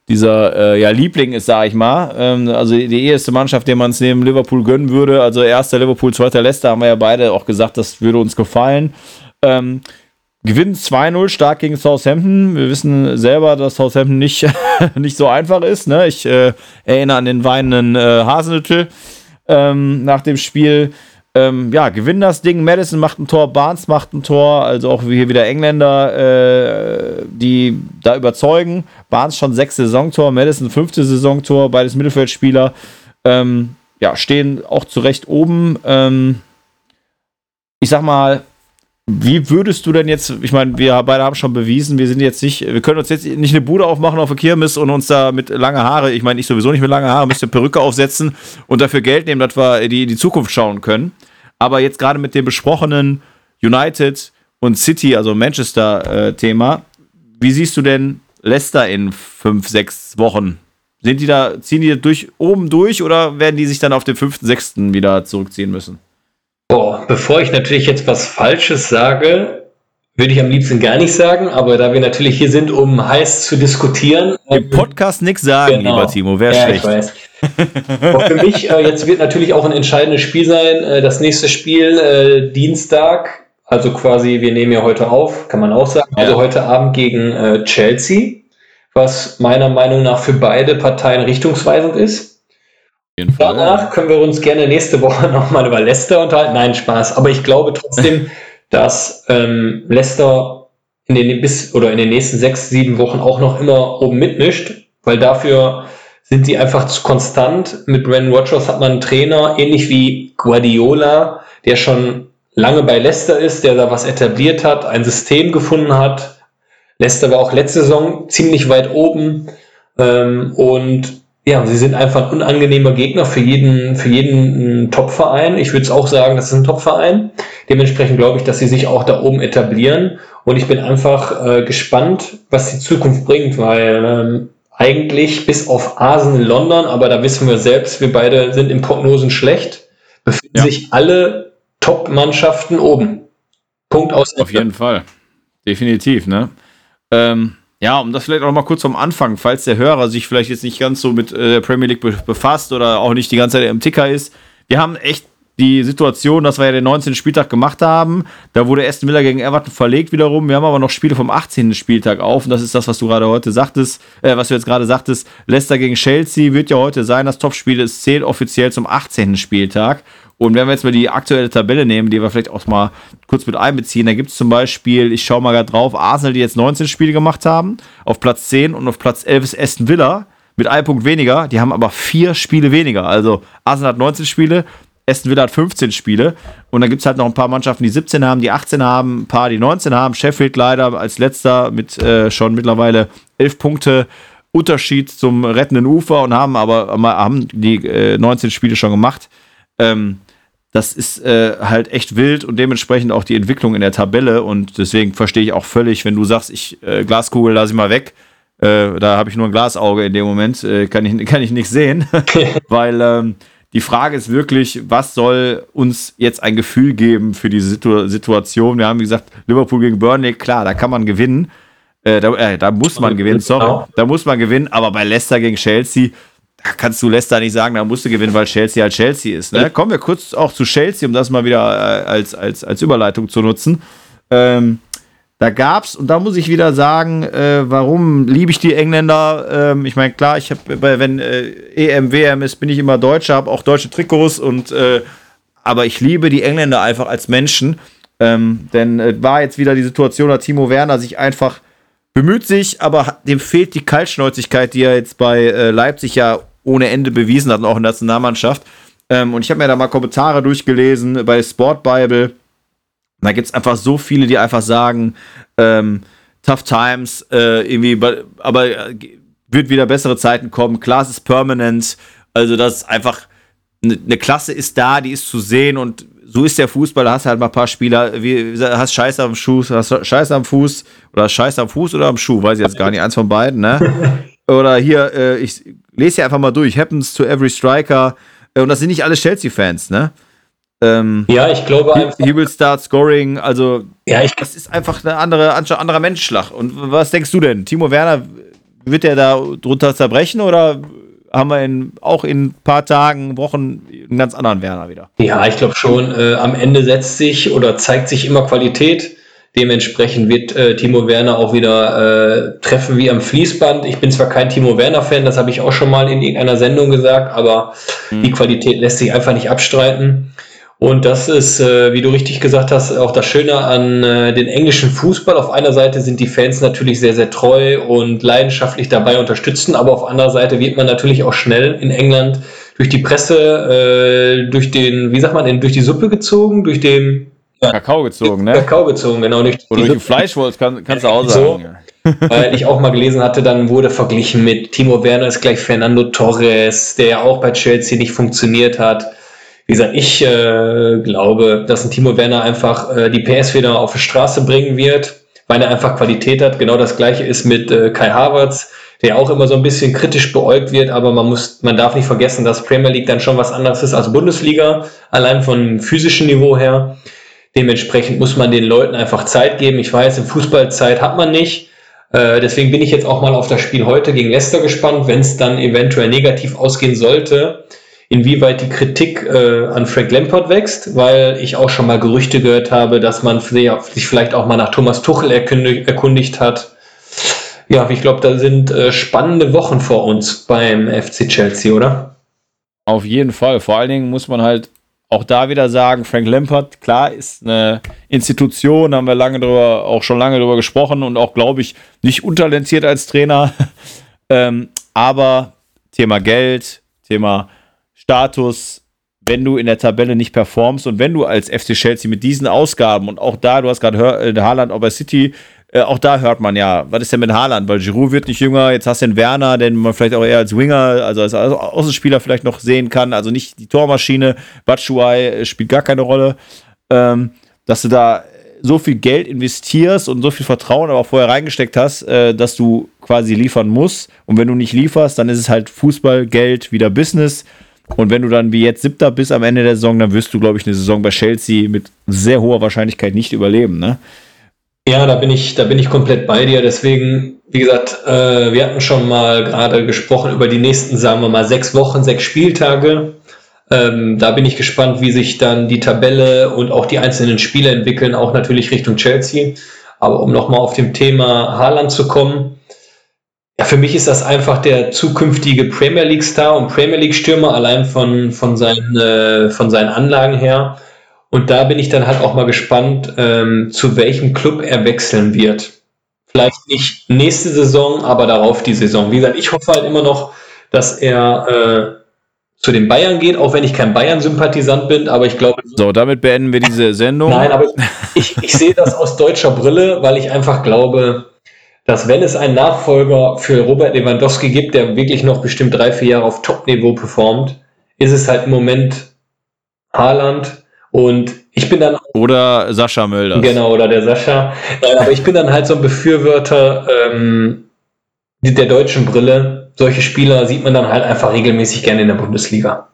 dieser äh, ja, Liebling ist, sag ich mal. Ähm, also die erste Mannschaft, der man es neben Liverpool gönnen würde. Also erster Liverpool, zweiter Leicester, haben wir ja beide auch gesagt, das würde uns gefallen. Ähm, Gewinn 2-0 stark gegen Southampton. Wir wissen selber, dass Southampton nicht, nicht so einfach ist. Ne? Ich äh, erinnere an den weinenden äh, Hasenhüttel ähm, nach dem Spiel ähm, ja, gewinnen das Ding. Madison macht ein Tor, Barnes macht ein Tor, also auch hier wieder Engländer, äh, die da überzeugen. Barnes schon sechste Saisontor, Madison fünfte Saisontor, beides Mittelfeldspieler. Ähm, ja, stehen auch zu Recht oben. Ähm, ich sag mal, wie würdest du denn jetzt, ich meine, wir beide haben schon bewiesen, wir sind jetzt nicht, wir können uns jetzt nicht eine Bude aufmachen auf der Kirmes und uns da mit lange Haare, ich meine, ich sowieso nicht mit lange Haare, müsste Perücke aufsetzen und dafür Geld nehmen, dass wir die in die Zukunft schauen können. Aber jetzt gerade mit dem besprochenen United und City, also Manchester-Thema, äh, wie siehst du denn Leicester in fünf, sechs Wochen? Sind die da, ziehen die durch oben durch oder werden die sich dann auf den fünften, sechsten wieder zurückziehen müssen? Boah, bevor ich natürlich jetzt was Falsches sage, würde ich am liebsten gar nicht sagen, aber da wir natürlich hier sind, um heiß zu diskutieren. Im Podcast nichts sagen, genau. lieber Timo, wäre ja, schlecht. Ich weiß. Für mich, äh, jetzt wird natürlich auch ein entscheidendes Spiel sein. Äh, das nächste Spiel äh, Dienstag, also quasi, wir nehmen ja heute auf, kann man auch sagen, also ja. heute Abend gegen äh, Chelsea, was meiner Meinung nach für beide Parteien richtungsweisend ist. Danach können wir uns gerne nächste Woche nochmal über Leicester unterhalten. Nein, Spaß. Aber ich glaube trotzdem, dass ähm, Leicester in den bis oder in den nächsten sechs, sieben Wochen auch noch immer oben mitmischt, weil dafür sind sie einfach zu konstant. Mit Brandon Rogers hat man einen Trainer, ähnlich wie Guardiola, der schon lange bei Leicester ist, der da was etabliert hat, ein System gefunden hat. Leicester war auch letzte Saison ziemlich weit oben ähm, und ja, sie sind einfach ein unangenehmer Gegner für jeden, für jeden Top-Verein. Ich würde es auch sagen, das ist ein Top-Verein. Dementsprechend glaube ich, dass sie sich auch da oben etablieren. Und ich bin einfach äh, gespannt, was die Zukunft bringt, weil ähm, eigentlich bis auf Arsenal London, aber da wissen wir selbst, wir beide sind in Prognosen schlecht, befinden ja. sich alle Top-Mannschaften oben. Punkt aus. Auf jeden Fall. Definitiv, ne? Ähm, ja, um das vielleicht auch mal kurz vom Anfang, falls der Hörer sich vielleicht jetzt nicht ganz so mit äh, der Premier League befasst oder auch nicht die ganze Zeit im Ticker ist. Wir haben echt die Situation, dass wir ja den 19. Spieltag gemacht haben. Da wurde Aston Villa gegen Everton verlegt wiederum. Wir haben aber noch Spiele vom 18. Spieltag auf. Und das ist das, was du gerade heute sagtest, äh, was du jetzt gerade sagtest. Leicester gegen Chelsea wird ja heute sein. Das Topspiel ist zählt offiziell zum 18. Spieltag. Und wenn wir jetzt mal die aktuelle Tabelle nehmen, die wir vielleicht auch mal kurz mit einbeziehen, da gibt es zum Beispiel, ich schaue mal gerade drauf, Arsenal, die jetzt 19 Spiele gemacht haben, auf Platz 10 und auf Platz 11 ist Aston Villa mit einem Punkt weniger. Die haben aber vier Spiele weniger. Also Arsenal hat 19 Spiele, Aston Villa hat 15 Spiele. Und dann gibt es halt noch ein paar Mannschaften, die 17 haben, die 18 haben, ein paar, die 19 haben. Sheffield leider als letzter mit äh, schon mittlerweile 11 Punkte Unterschied zum rettenden Ufer und haben aber haben die äh, 19 Spiele schon gemacht. Ähm, das ist äh, halt echt wild und dementsprechend auch die Entwicklung in der Tabelle. Und deswegen verstehe ich auch völlig, wenn du sagst, ich äh, Glaskugel lasse ich mal weg. Äh, da habe ich nur ein Glasauge in dem Moment, äh, kann, ich, kann ich nicht sehen. Weil ähm, die Frage ist wirklich, was soll uns jetzt ein Gefühl geben für diese Situ Situation? Wir haben, wie gesagt, Liverpool gegen Burnley, klar, da kann man gewinnen. Äh, da, äh, da, muss man gewinnen, sorry. Da muss man gewinnen, aber bei Leicester gegen Chelsea, kannst du Leicester nicht sagen, da musst du gewinnen, weil Chelsea halt Chelsea ist. Ne? Kommen wir kurz auch zu Chelsea, um das mal wieder äh, als, als, als Überleitung zu nutzen. Ähm, da gab's, und da muss ich wieder sagen, äh, warum liebe ich die Engländer? Ähm, ich meine, klar, ich habe, wenn äh, EM, WM ist, bin ich immer Deutscher, habe auch deutsche Trikots und äh, aber ich liebe die Engländer einfach als Menschen. Ähm, denn äh, war jetzt wieder die Situation, dass Timo Werner sich einfach bemüht sich, aber dem fehlt die Kaltschnäuzigkeit, die er jetzt bei äh, Leipzig ja ohne Ende bewiesen hat, und auch in der Nationalmannschaft. Ähm, und ich habe mir da mal Kommentare durchgelesen bei Sport Bible. Da gibt es einfach so viele, die einfach sagen, ähm, Tough Times, äh, irgendwie, aber äh, wird wieder bessere Zeiten kommen. Class ist permanent. Also, das ist einfach eine ne Klasse ist da, die ist zu sehen und so ist der Fußball. Da hast halt mal ein paar Spieler, wie, hast Scheiße am Schuh, hast Scheiße am Fuß oder Scheiße am Fuß oder am Schuh, weiß ich jetzt gar nicht, eins von beiden, ne? Oder hier, äh, ich lese hier einfach mal durch, happens to every striker. Äh, und das sind nicht alle Chelsea-Fans, ne? Ähm, ja, ich glaube einfach. He will start scoring, also ja, ich, das ist einfach ein andere, anderer Menschschlag. Und was denkst du denn? Timo Werner, wird der da drunter zerbrechen oder haben wir in, auch in ein paar Tagen, Wochen einen ganz anderen Werner wieder? Ja, ich glaube schon. Äh, am Ende setzt sich oder zeigt sich immer Qualität. Dementsprechend wird äh, Timo Werner auch wieder äh, treffen wie am Fließband. Ich bin zwar kein Timo Werner-Fan, das habe ich auch schon mal in irgendeiner Sendung gesagt, aber mhm. die Qualität lässt sich einfach nicht abstreiten. Und das ist, äh, wie du richtig gesagt hast, auch das Schöne an äh, den englischen Fußball. Auf einer Seite sind die Fans natürlich sehr, sehr treu und leidenschaftlich dabei unterstützen, aber auf anderer Seite wird man natürlich auch schnell in England durch die Presse, äh, durch den, wie sagt man denn, durch die Suppe gezogen, durch den ja, Kakao gezogen, ne? Kakao gezogen, genau. Durch Oder durch den Fleischwolf, kann, kannst du auch sagen. So, weil ich auch mal gelesen hatte, dann wurde verglichen mit Timo Werner ist gleich Fernando Torres, der ja auch bei Chelsea nicht funktioniert hat. Wie gesagt, ich äh, glaube, dass ein Timo Werner einfach äh, die PS wieder auf die Straße bringen wird, weil er einfach Qualität hat. Genau das gleiche ist mit äh, Kai Havertz, der auch immer so ein bisschen kritisch beäugt wird, aber man muss, man darf nicht vergessen, dass Premier League dann schon was anderes ist als Bundesliga, allein von physischem Niveau her. Dementsprechend muss man den Leuten einfach Zeit geben. Ich weiß, im Fußballzeit hat man nicht. Äh, deswegen bin ich jetzt auch mal auf das Spiel heute gegen Leicester gespannt, wenn es dann eventuell negativ ausgehen sollte inwieweit die Kritik äh, an Frank Lampard wächst, weil ich auch schon mal Gerüchte gehört habe, dass man sich vielleicht auch mal nach Thomas Tuchel erkundigt, hat. Ja, ich glaube, da sind äh, spannende Wochen vor uns beim FC Chelsea, oder? Auf jeden Fall. Vor allen Dingen muss man halt auch da wieder sagen, Frank Lampard, klar, ist eine Institution, haben wir lange drüber, auch schon lange drüber gesprochen und auch, glaube ich, nicht untalentiert als Trainer. ähm, aber Thema Geld, Thema Status, wenn du in der Tabelle nicht performst und wenn du als FC Chelsea mit diesen Ausgaben und auch da, du hast gerade äh, Haaland auch bei City, äh, auch da hört man ja, was ist denn mit Haaland? Weil Giroud wird nicht jünger, jetzt hast du den Werner, den man vielleicht auch eher als Winger, also als Außenspieler vielleicht noch sehen kann, also nicht die Tormaschine, Batshuayi äh, spielt gar keine Rolle, ähm, dass du da so viel Geld investierst und so viel Vertrauen aber auch vorher reingesteckt hast, äh, dass du quasi liefern musst. Und wenn du nicht lieferst, dann ist es halt Fußball, Geld, wieder Business und wenn du dann wie jetzt Siebter bist am Ende der Saison, dann wirst du, glaube ich, eine Saison bei Chelsea mit sehr hoher Wahrscheinlichkeit nicht überleben, ne? Ja, da bin ich, da bin ich komplett bei dir. Deswegen, wie gesagt, äh, wir hatten schon mal gerade gesprochen über die nächsten, sagen wir mal, sechs Wochen, sechs Spieltage. Ähm, da bin ich gespannt, wie sich dann die Tabelle und auch die einzelnen Spiele entwickeln, auch natürlich Richtung Chelsea. Aber um nochmal auf dem Thema Haaland zu kommen, ja, für mich ist das einfach der zukünftige Premier League Star und Premier League Stürmer allein von, von, seinen, äh, von seinen Anlagen her. Und da bin ich dann halt auch mal gespannt, ähm, zu welchem Club er wechseln wird. Vielleicht nicht nächste Saison, aber darauf die Saison. Wie gesagt, ich hoffe halt immer noch, dass er äh, zu den Bayern geht, auch wenn ich kein Bayern-Sympathisant bin, aber ich glaube. So, damit beenden wir diese Sendung. Nein, aber ich, ich sehe das aus deutscher Brille, weil ich einfach glaube, dass wenn es einen Nachfolger für Robert Lewandowski gibt, der wirklich noch bestimmt drei, vier Jahre auf Top-Niveau performt, ist es halt im Moment Haaland und ich bin dann. Oder Sascha Mölders. Genau, oder der Sascha. Aber ich bin dann halt so ein Befürworter ähm, der deutschen Brille. Solche Spieler sieht man dann halt einfach regelmäßig gerne in der Bundesliga.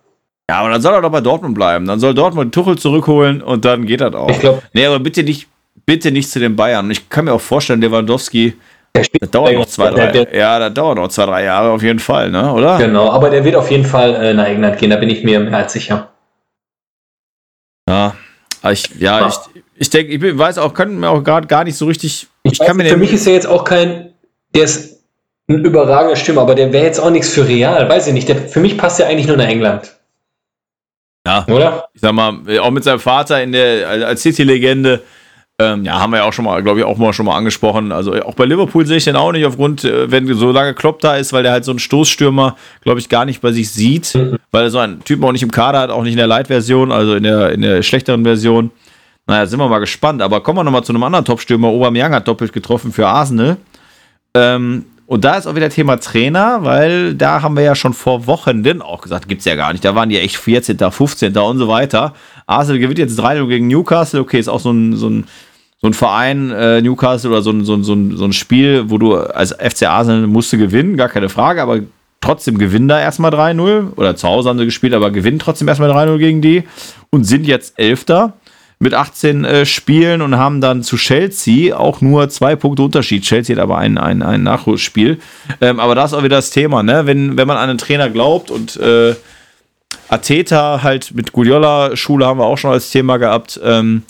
Ja, aber dann soll er doch bei Dortmund bleiben. Dann soll Dortmund Tuchel zurückholen und dann geht das auch. Ich glaube. Nee, aber bitte nicht, bitte nicht zu den Bayern. Ich kann mir auch vorstellen, Lewandowski das dauert noch zwei, drei, der, der, ja, das dauert noch zwei, drei Jahre auf jeden Fall, ne? oder? Genau, aber der wird auf jeden Fall äh, nach England gehen, da bin ich mir mehr als sicher. Ja, Ich, ja, ich, ich denke, ich weiß auch, können mir auch gerade gar nicht so richtig. Ich, ich weiß, kann mir für mich ist er jetzt auch kein, der ist ein überragender Stürmer, aber der wäre jetzt auch nichts für Real, weiß ich nicht. Der, für mich passt er eigentlich nur nach England. Ja, oder? Ich sag mal, auch mit seinem Vater in der als City-Legende ähm, ja, haben wir ja auch schon mal, glaube ich, auch mal schon mal angesprochen. Also auch bei Liverpool sehe ich den auch nicht aufgrund, äh, wenn so lange Klopp da ist, weil der halt so einen Stoßstürmer, glaube ich, gar nicht bei sich sieht, weil er so einen Typen auch nicht im Kader hat, auch nicht in der Light-Version, also in der, in der schlechteren Version. Naja, sind wir mal gespannt. Aber kommen wir nochmal zu einem anderen Top-Stürmer. Aubameyang hat doppelt getroffen für Arsenal. Ähm, und da ist auch wieder Thema Trainer, weil da haben wir ja schon vor Wochen denn auch gesagt, gibt es ja gar nicht. Da waren die echt 14., 15. und so weiter. Arsenal gewinnt jetzt 3 gegen Newcastle. Okay, ist auch so ein, so ein so ein Verein, äh, Newcastle oder so ein, so, ein, so, ein, so ein Spiel, wo du als FC Arsenal musste gewinnen, gar keine Frage, aber trotzdem gewinnen da erstmal 3-0 oder zu Hause haben sie gespielt, aber gewinnen trotzdem erstmal 3-0 gegen die und sind jetzt Elfter mit 18 äh, Spielen und haben dann zu Chelsea auch nur zwei Punkte Unterschied. Chelsea hat aber ein, ein, ein Nachholspiel. Ähm, aber da ist auch wieder das Thema, ne? wenn, wenn man an einen Trainer glaubt und äh, Ateta halt mit Guardiola-Schule haben wir auch schon als Thema gehabt, ähm,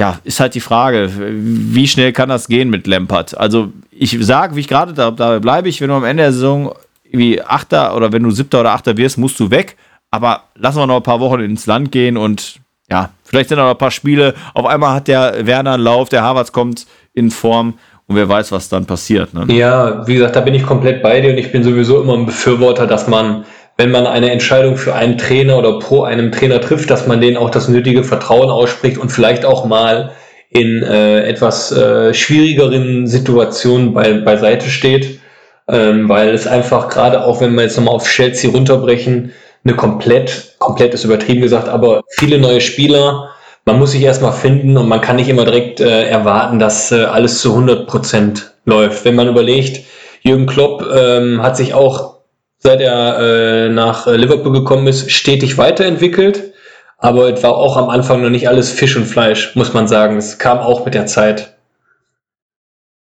ja, ist halt die Frage, wie schnell kann das gehen mit Lampard? Also ich sage, wie ich gerade da, da bleibe ich, wenn du am Ende der Saison wie Achter oder wenn du Siebter oder Achter wirst, musst du weg. Aber lassen wir noch ein paar Wochen ins Land gehen und ja, vielleicht sind noch ein paar Spiele. Auf einmal hat der Werner einen Lauf, der Harvards kommt in Form und wer weiß, was dann passiert. Ne? Ja, wie gesagt, da bin ich komplett bei dir und ich bin sowieso immer ein Befürworter, dass man wenn man eine Entscheidung für einen Trainer oder pro einem Trainer trifft, dass man denen auch das nötige Vertrauen ausspricht und vielleicht auch mal in äh, etwas äh, schwierigeren Situationen bei, beiseite steht, ähm, weil es einfach gerade auch, wenn wir jetzt nochmal auf Chelsea runterbrechen, eine komplett, komplett ist übertrieben gesagt, aber viele neue Spieler, man muss sich erstmal finden und man kann nicht immer direkt äh, erwarten, dass äh, alles zu 100 Prozent läuft. Wenn man überlegt, Jürgen Klopp ähm, hat sich auch seit er äh, nach Liverpool gekommen ist, stetig weiterentwickelt. Aber es war auch am Anfang noch nicht alles Fisch und Fleisch, muss man sagen. Es kam auch mit der Zeit.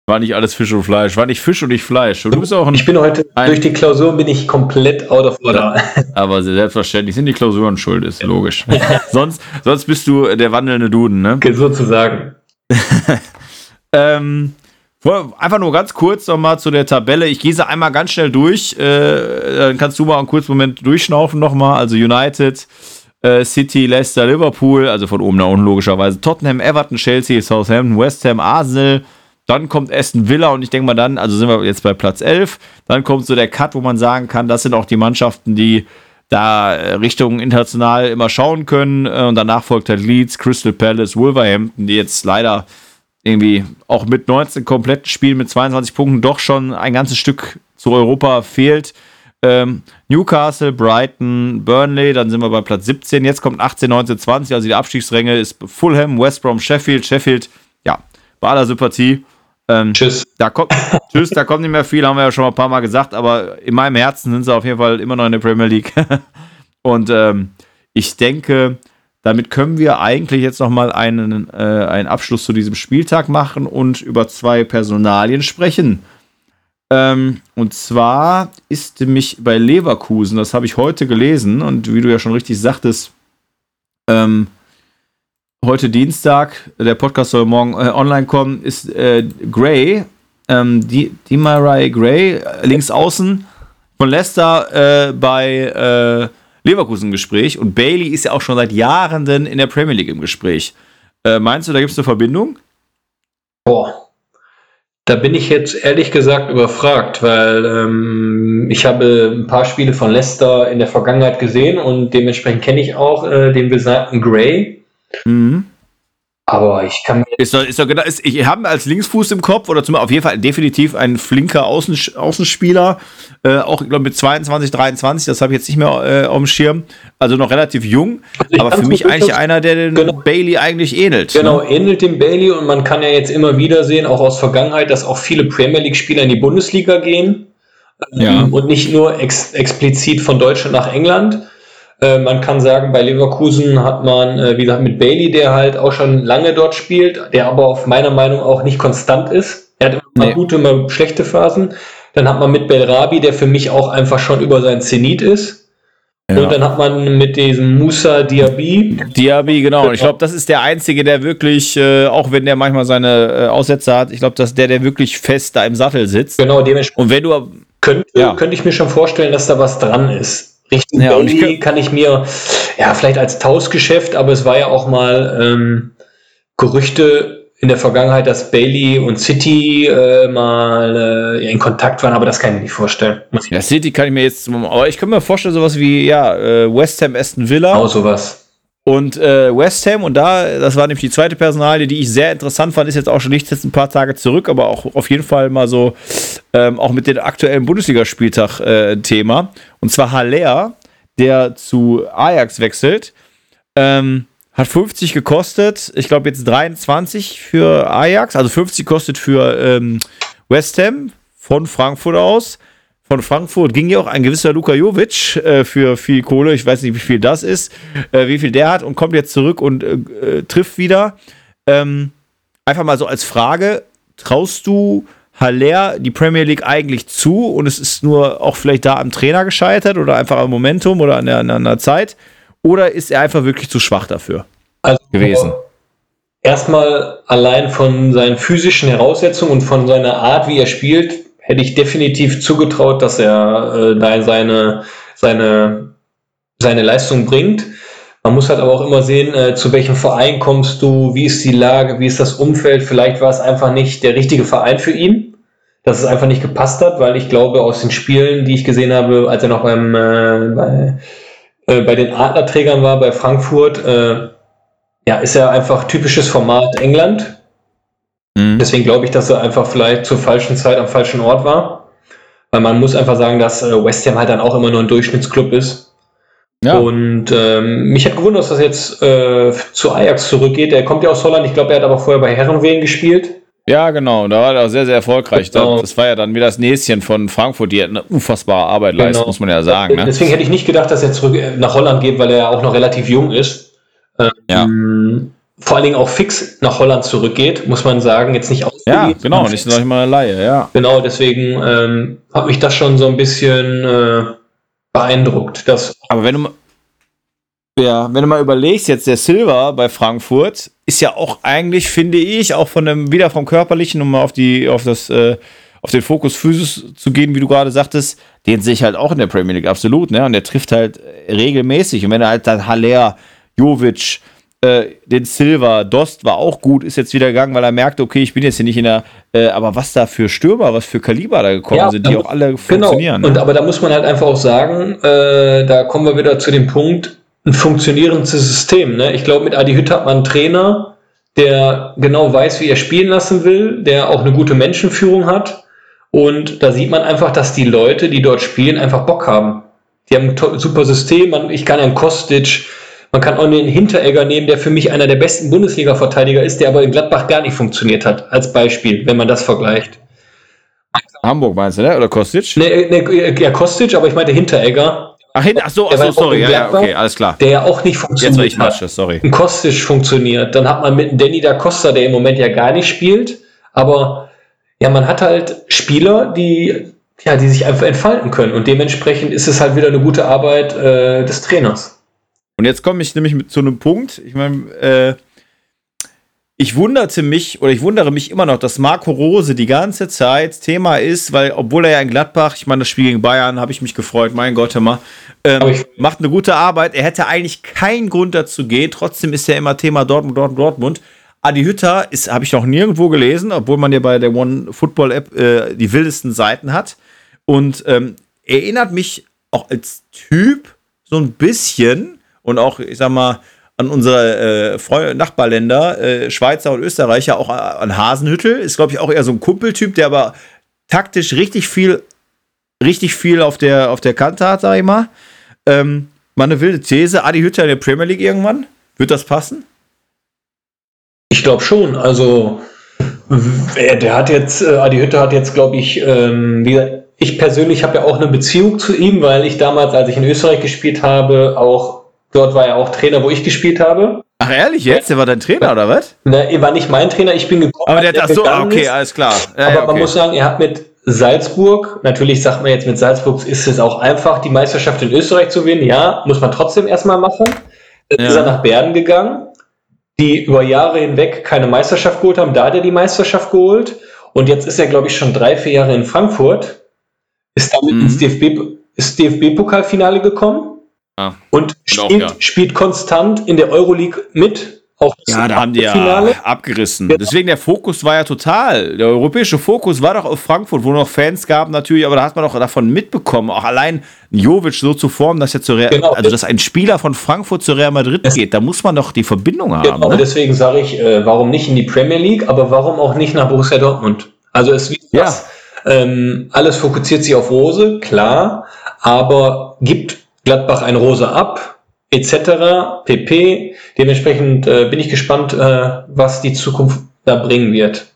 War nicht alles Fisch und Fleisch, war nicht Fisch und nicht Fleisch. Du bist auch ein, ich bin heute, durch die Klausuren bin ich komplett out of order. Aber selbstverständlich sind die Klausuren schuld, ist logisch. sonst, sonst bist du der wandelnde Duden, ne? Sozusagen. ähm, Einfach nur ganz kurz nochmal zu der Tabelle. Ich gehe sie einmal ganz schnell durch. Äh, dann kannst du mal einen kurzen Moment durchschnaufen nochmal. Also United, äh, City, Leicester, Liverpool, also von oben nach unten logischerweise. Tottenham, Everton, Chelsea, Southampton, West Ham, Arsenal. Dann kommt Aston Villa und ich denke mal dann, also sind wir jetzt bei Platz 11. Dann kommt so der Cut, wo man sagen kann, das sind auch die Mannschaften, die da äh, Richtung international immer schauen können. Und danach folgt halt Leeds, Crystal Palace, Wolverhampton, die jetzt leider irgendwie auch mit 19 kompletten Spielen mit 22 Punkten doch schon ein ganzes Stück zu Europa fehlt. Ähm, Newcastle, Brighton, Burnley, dann sind wir bei Platz 17. Jetzt kommt 18, 19, 20, also die Abstiegsränge ist Fulham, West Brom, Sheffield. Sheffield, ja, bei aller Sympathie. Ähm, tschüss. Da kommt, tschüss, da kommt nicht mehr viel, haben wir ja schon mal ein paar Mal gesagt, aber in meinem Herzen sind sie auf jeden Fall immer noch in der Premier League. Und ähm, ich denke, damit können wir eigentlich jetzt nochmal einen, äh, einen Abschluss zu diesem Spieltag machen und über zwei Personalien sprechen. Ähm, und zwar ist mich bei Leverkusen, das habe ich heute gelesen und wie du ja schon richtig sagtest, ähm, heute Dienstag, der Podcast soll morgen äh, online kommen, ist äh, Gray, ähm, die, Gray, äh, links außen von Leicester äh, bei Leverkusen Gespräch und Bailey ist ja auch schon seit Jahren in der Premier League im Gespräch. Äh, meinst du, da gibt es eine Verbindung? Boah. Da bin ich jetzt ehrlich gesagt überfragt, weil ähm, ich habe ein paar Spiele von Leicester in der Vergangenheit gesehen und dementsprechend kenne ich auch äh, den besagten Gray. Mhm. Aber ich kann mir. Ist doch, ist doch genau, ist, ich habe als Linksfuß im Kopf oder zum, auf jeden Fall definitiv ein flinker Außen, Außenspieler. Äh, auch, glaube, mit 22, 23, das habe ich jetzt nicht mehr äh, auf dem Schirm. Also noch relativ jung. Also aber für mich eigentlich einer, der den genau, Bailey eigentlich ähnelt. Genau, ne? ähnelt dem Bailey und man kann ja jetzt immer wieder sehen, auch aus Vergangenheit, dass auch viele Premier League-Spieler in die Bundesliga gehen. Ähm, ja. Und nicht nur ex explizit von Deutschland nach England. Äh, man kann sagen, bei Leverkusen hat man, äh, wie gesagt, mit Bailey, der halt auch schon lange dort spielt, der aber auf meiner Meinung auch nicht konstant ist. Er hat immer nee. gute, immer schlechte Phasen. Dann hat man mit Belrabi, der für mich auch einfach schon über sein Zenit ist. Ja. Und dann hat man mit diesem Musa Diaby. Diaby, genau. Und ich glaube, das ist der Einzige, der wirklich, äh, auch wenn der manchmal seine äh, Aussätze hat, ich glaube, dass der, der wirklich fest da im Sattel sitzt. Genau, dementsprechend. Und wenn du. Könnte, ja. könnte ich mir schon vorstellen, dass da was dran ist. Richtung ja, Bailey ich kann ich mir, ja, vielleicht als Tauschgeschäft, aber es war ja auch mal ähm, Gerüchte in der Vergangenheit, dass Bailey und City äh, mal äh, in Kontakt waren, aber das kann ich mir nicht vorstellen. ja, City kann ich mir jetzt, aber ich kann mir vorstellen, sowas wie, ja, äh, West Ham, Aston Villa. Auch sowas. Und äh, West Ham, und da, das war nämlich die zweite Personalie, die ich sehr interessant fand, ist jetzt auch schon nicht jetzt ein paar Tage zurück, aber auch auf jeden Fall mal so, ähm, auch mit dem aktuellen Bundesligaspieltag äh, Thema. Und zwar Haller, der zu Ajax wechselt. Ähm, hat 50 gekostet. Ich glaube jetzt 23 für Ajax. Also 50 kostet für ähm, West Ham von Frankfurt aus. Von Frankfurt ging ja auch ein gewisser Luka Jovic äh, für viel Kohle. Ich weiß nicht, wie viel das ist, äh, wie viel der hat und kommt jetzt zurück und äh, äh trifft wieder. Ähm, einfach mal so als Frage: Traust du Haller die Premier League eigentlich zu und es ist nur auch vielleicht da am Trainer gescheitert oder einfach am Momentum oder an der, an der Zeit? Oder ist er einfach wirklich zu schwach dafür also, gewesen? Erstmal allein von seinen physischen Heraussetzungen und von seiner Art, wie er spielt, hätte ich definitiv zugetraut, dass er äh, da seine, seine, seine Leistung bringt. Man muss halt aber auch immer sehen, äh, zu welchem Verein kommst du, wie ist die Lage, wie ist das Umfeld. Vielleicht war es einfach nicht der richtige Verein für ihn, dass es einfach nicht gepasst hat, weil ich glaube, aus den Spielen, die ich gesehen habe, als er noch beim, äh, bei, äh, bei den Adlerträgern war, bei Frankfurt, äh, ja, ist er einfach typisches Format England. Mhm. Deswegen glaube ich, dass er einfach vielleicht zur falschen Zeit am falschen Ort war. Weil man muss einfach sagen, dass äh, West Ham halt dann auch immer nur ein Durchschnittsclub ist. Ja. Und ähm, mich hat gewundert, dass das jetzt äh, zu Ajax zurückgeht. Er kommt ja aus Holland. Ich glaube, er hat aber vorher bei Herrenwehen gespielt. Ja, genau. Da war er auch sehr, sehr erfolgreich. Genau. Das war ja dann wie das Näschen von Frankfurt, die eine unfassbare Arbeit genau. leisten, muss man ja sagen. Ne? Deswegen hätte ich nicht gedacht, dass er zurück äh, nach Holland geht, weil er ja auch noch relativ jung ist. Ähm, ja. Vor allen Dingen auch fix nach Holland zurückgeht, muss man sagen. Jetzt nicht aus. Ja, genau, nicht sag ich mal Laie, ja. Genau, deswegen ähm, hat mich das schon so ein bisschen äh, beeindruckt. Dass Aber wenn du, ja, wenn du mal überlegst, jetzt der Silver bei Frankfurt ist ja auch eigentlich, finde ich, auch von dem, wieder vom Körperlichen, um mal auf die, auf das, äh, auf den Fokus Physis zu gehen, wie du gerade sagtest, den sehe ich halt auch in der Premier League absolut, ne? Und der trifft halt regelmäßig. Und wenn er halt dann Haller, Jovic, äh, den Silver, Dost war auch gut, ist jetzt wieder gegangen, weil er merkte, okay, ich bin jetzt hier nicht in der, äh, aber was da für Stürmer, was für Kaliber da gekommen ja, sind, die auch alle genau. funktionieren. Und aber da muss man halt einfach auch sagen, äh, da kommen wir wieder zu dem Punkt, ein funktionierendes System. Ne? Ich glaube, mit Adi Hütte hat man einen Trainer, der genau weiß, wie er spielen lassen will, der auch eine gute Menschenführung hat. Und da sieht man einfach, dass die Leute, die dort spielen, einfach Bock haben. Die haben ein super System. Ich kann einen Kostic, man kann auch einen Hinteregger nehmen, der für mich einer der besten Bundesliga-Verteidiger ist, der aber in Gladbach gar nicht funktioniert hat, als Beispiel, wenn man das vergleicht. Hamburg meinst du, ne? Oder Kostic? Nee, nee, ja, Kostic, aber ich meinte Hinteregger. Ach, hin, ach so, ach so sorry, ja, ja, okay, alles klar. Der ja auch nicht funktioniert. Jetzt war ich Masche, sorry. Ein Kostic funktioniert. Dann hat man mit Danny da Costa, der im Moment ja gar nicht spielt. Aber ja, man hat halt Spieler, die, ja, die sich einfach entfalten können. Und dementsprechend ist es halt wieder eine gute Arbeit äh, des Trainers. Und jetzt komme ich nämlich mit zu einem Punkt. Ich meine, äh, ich wunderte mich oder ich wundere mich immer noch, dass Marco Rose die ganze Zeit Thema ist, weil obwohl er ja in Gladbach, ich meine, das Spiel gegen Bayern habe ich mich gefreut, mein Gott, immer, ähm, macht eine gute Arbeit. Er hätte eigentlich keinen Grund dazu gehen. Trotzdem ist ja immer Thema Dortmund, Dortmund, Dortmund. Adi Hütter ist, habe ich noch nirgendwo gelesen, obwohl man ja bei der One Football App äh, die wildesten Seiten hat. Und ähm, erinnert mich auch als Typ so ein bisschen und auch, ich sag mal, an unsere äh, Nachbarländer, äh, Schweizer und Österreicher, auch an Hasenhüttel. Ist, glaube ich, auch eher so ein Kumpeltyp, der aber taktisch richtig viel, richtig viel auf der, auf der Kante hat, sag ich mal. Ähm, mal wilde These. Adi Hütter in der Premier League irgendwann? Wird das passen? Ich glaube schon. Also, der hat jetzt, äh, Adi Hütter hat jetzt, glaube ich, ähm, ich persönlich habe ja auch eine Beziehung zu ihm, weil ich damals, als ich in Österreich gespielt habe, auch Dort war er auch Trainer, wo ich gespielt habe. Ach ehrlich jetzt? Der war dein Trainer oder was? Ne, er war nicht mein Trainer, ich bin gekommen. Aber der, der ach so, okay, ist. alles klar. Ja, aber ja, okay. man muss sagen, er hat mit Salzburg. Natürlich sagt man jetzt mit Salzburg ist es auch einfach, die Meisterschaft in Österreich zu gewinnen. Ja, muss man trotzdem erstmal machen. Dann ja. ist er nach Bern gegangen, die über Jahre hinweg keine Meisterschaft geholt haben. Da hat er die Meisterschaft geholt. Und jetzt ist er, glaube ich, schon drei, vier Jahre in Frankfurt. Ist damit mhm. ins DFB, DFB-Pokalfinale gekommen. Ja. Und, und spielt, auch, ja. spielt konstant in der Euroleague mit auch ja, da haben die ja abgerissen. Deswegen der Fokus war ja total. Der europäische Fokus war doch auf Frankfurt, wo noch Fans gab natürlich, aber da hat man doch davon mitbekommen, auch allein Jovic so zu formen, dass er zu Real, genau. also dass ein Spieler von Frankfurt zu Real Madrid es geht, da muss man doch die Verbindung haben. Genau, ne? deswegen sage ich, äh, warum nicht in die Premier League, aber warum auch nicht nach Borussia Dortmund? Also es wird ja. ähm, alles fokussiert sich auf Rose, klar, aber gibt Gladbach ein Rose ab, etc. pp. Dementsprechend äh, bin ich gespannt, äh, was die Zukunft da bringen wird.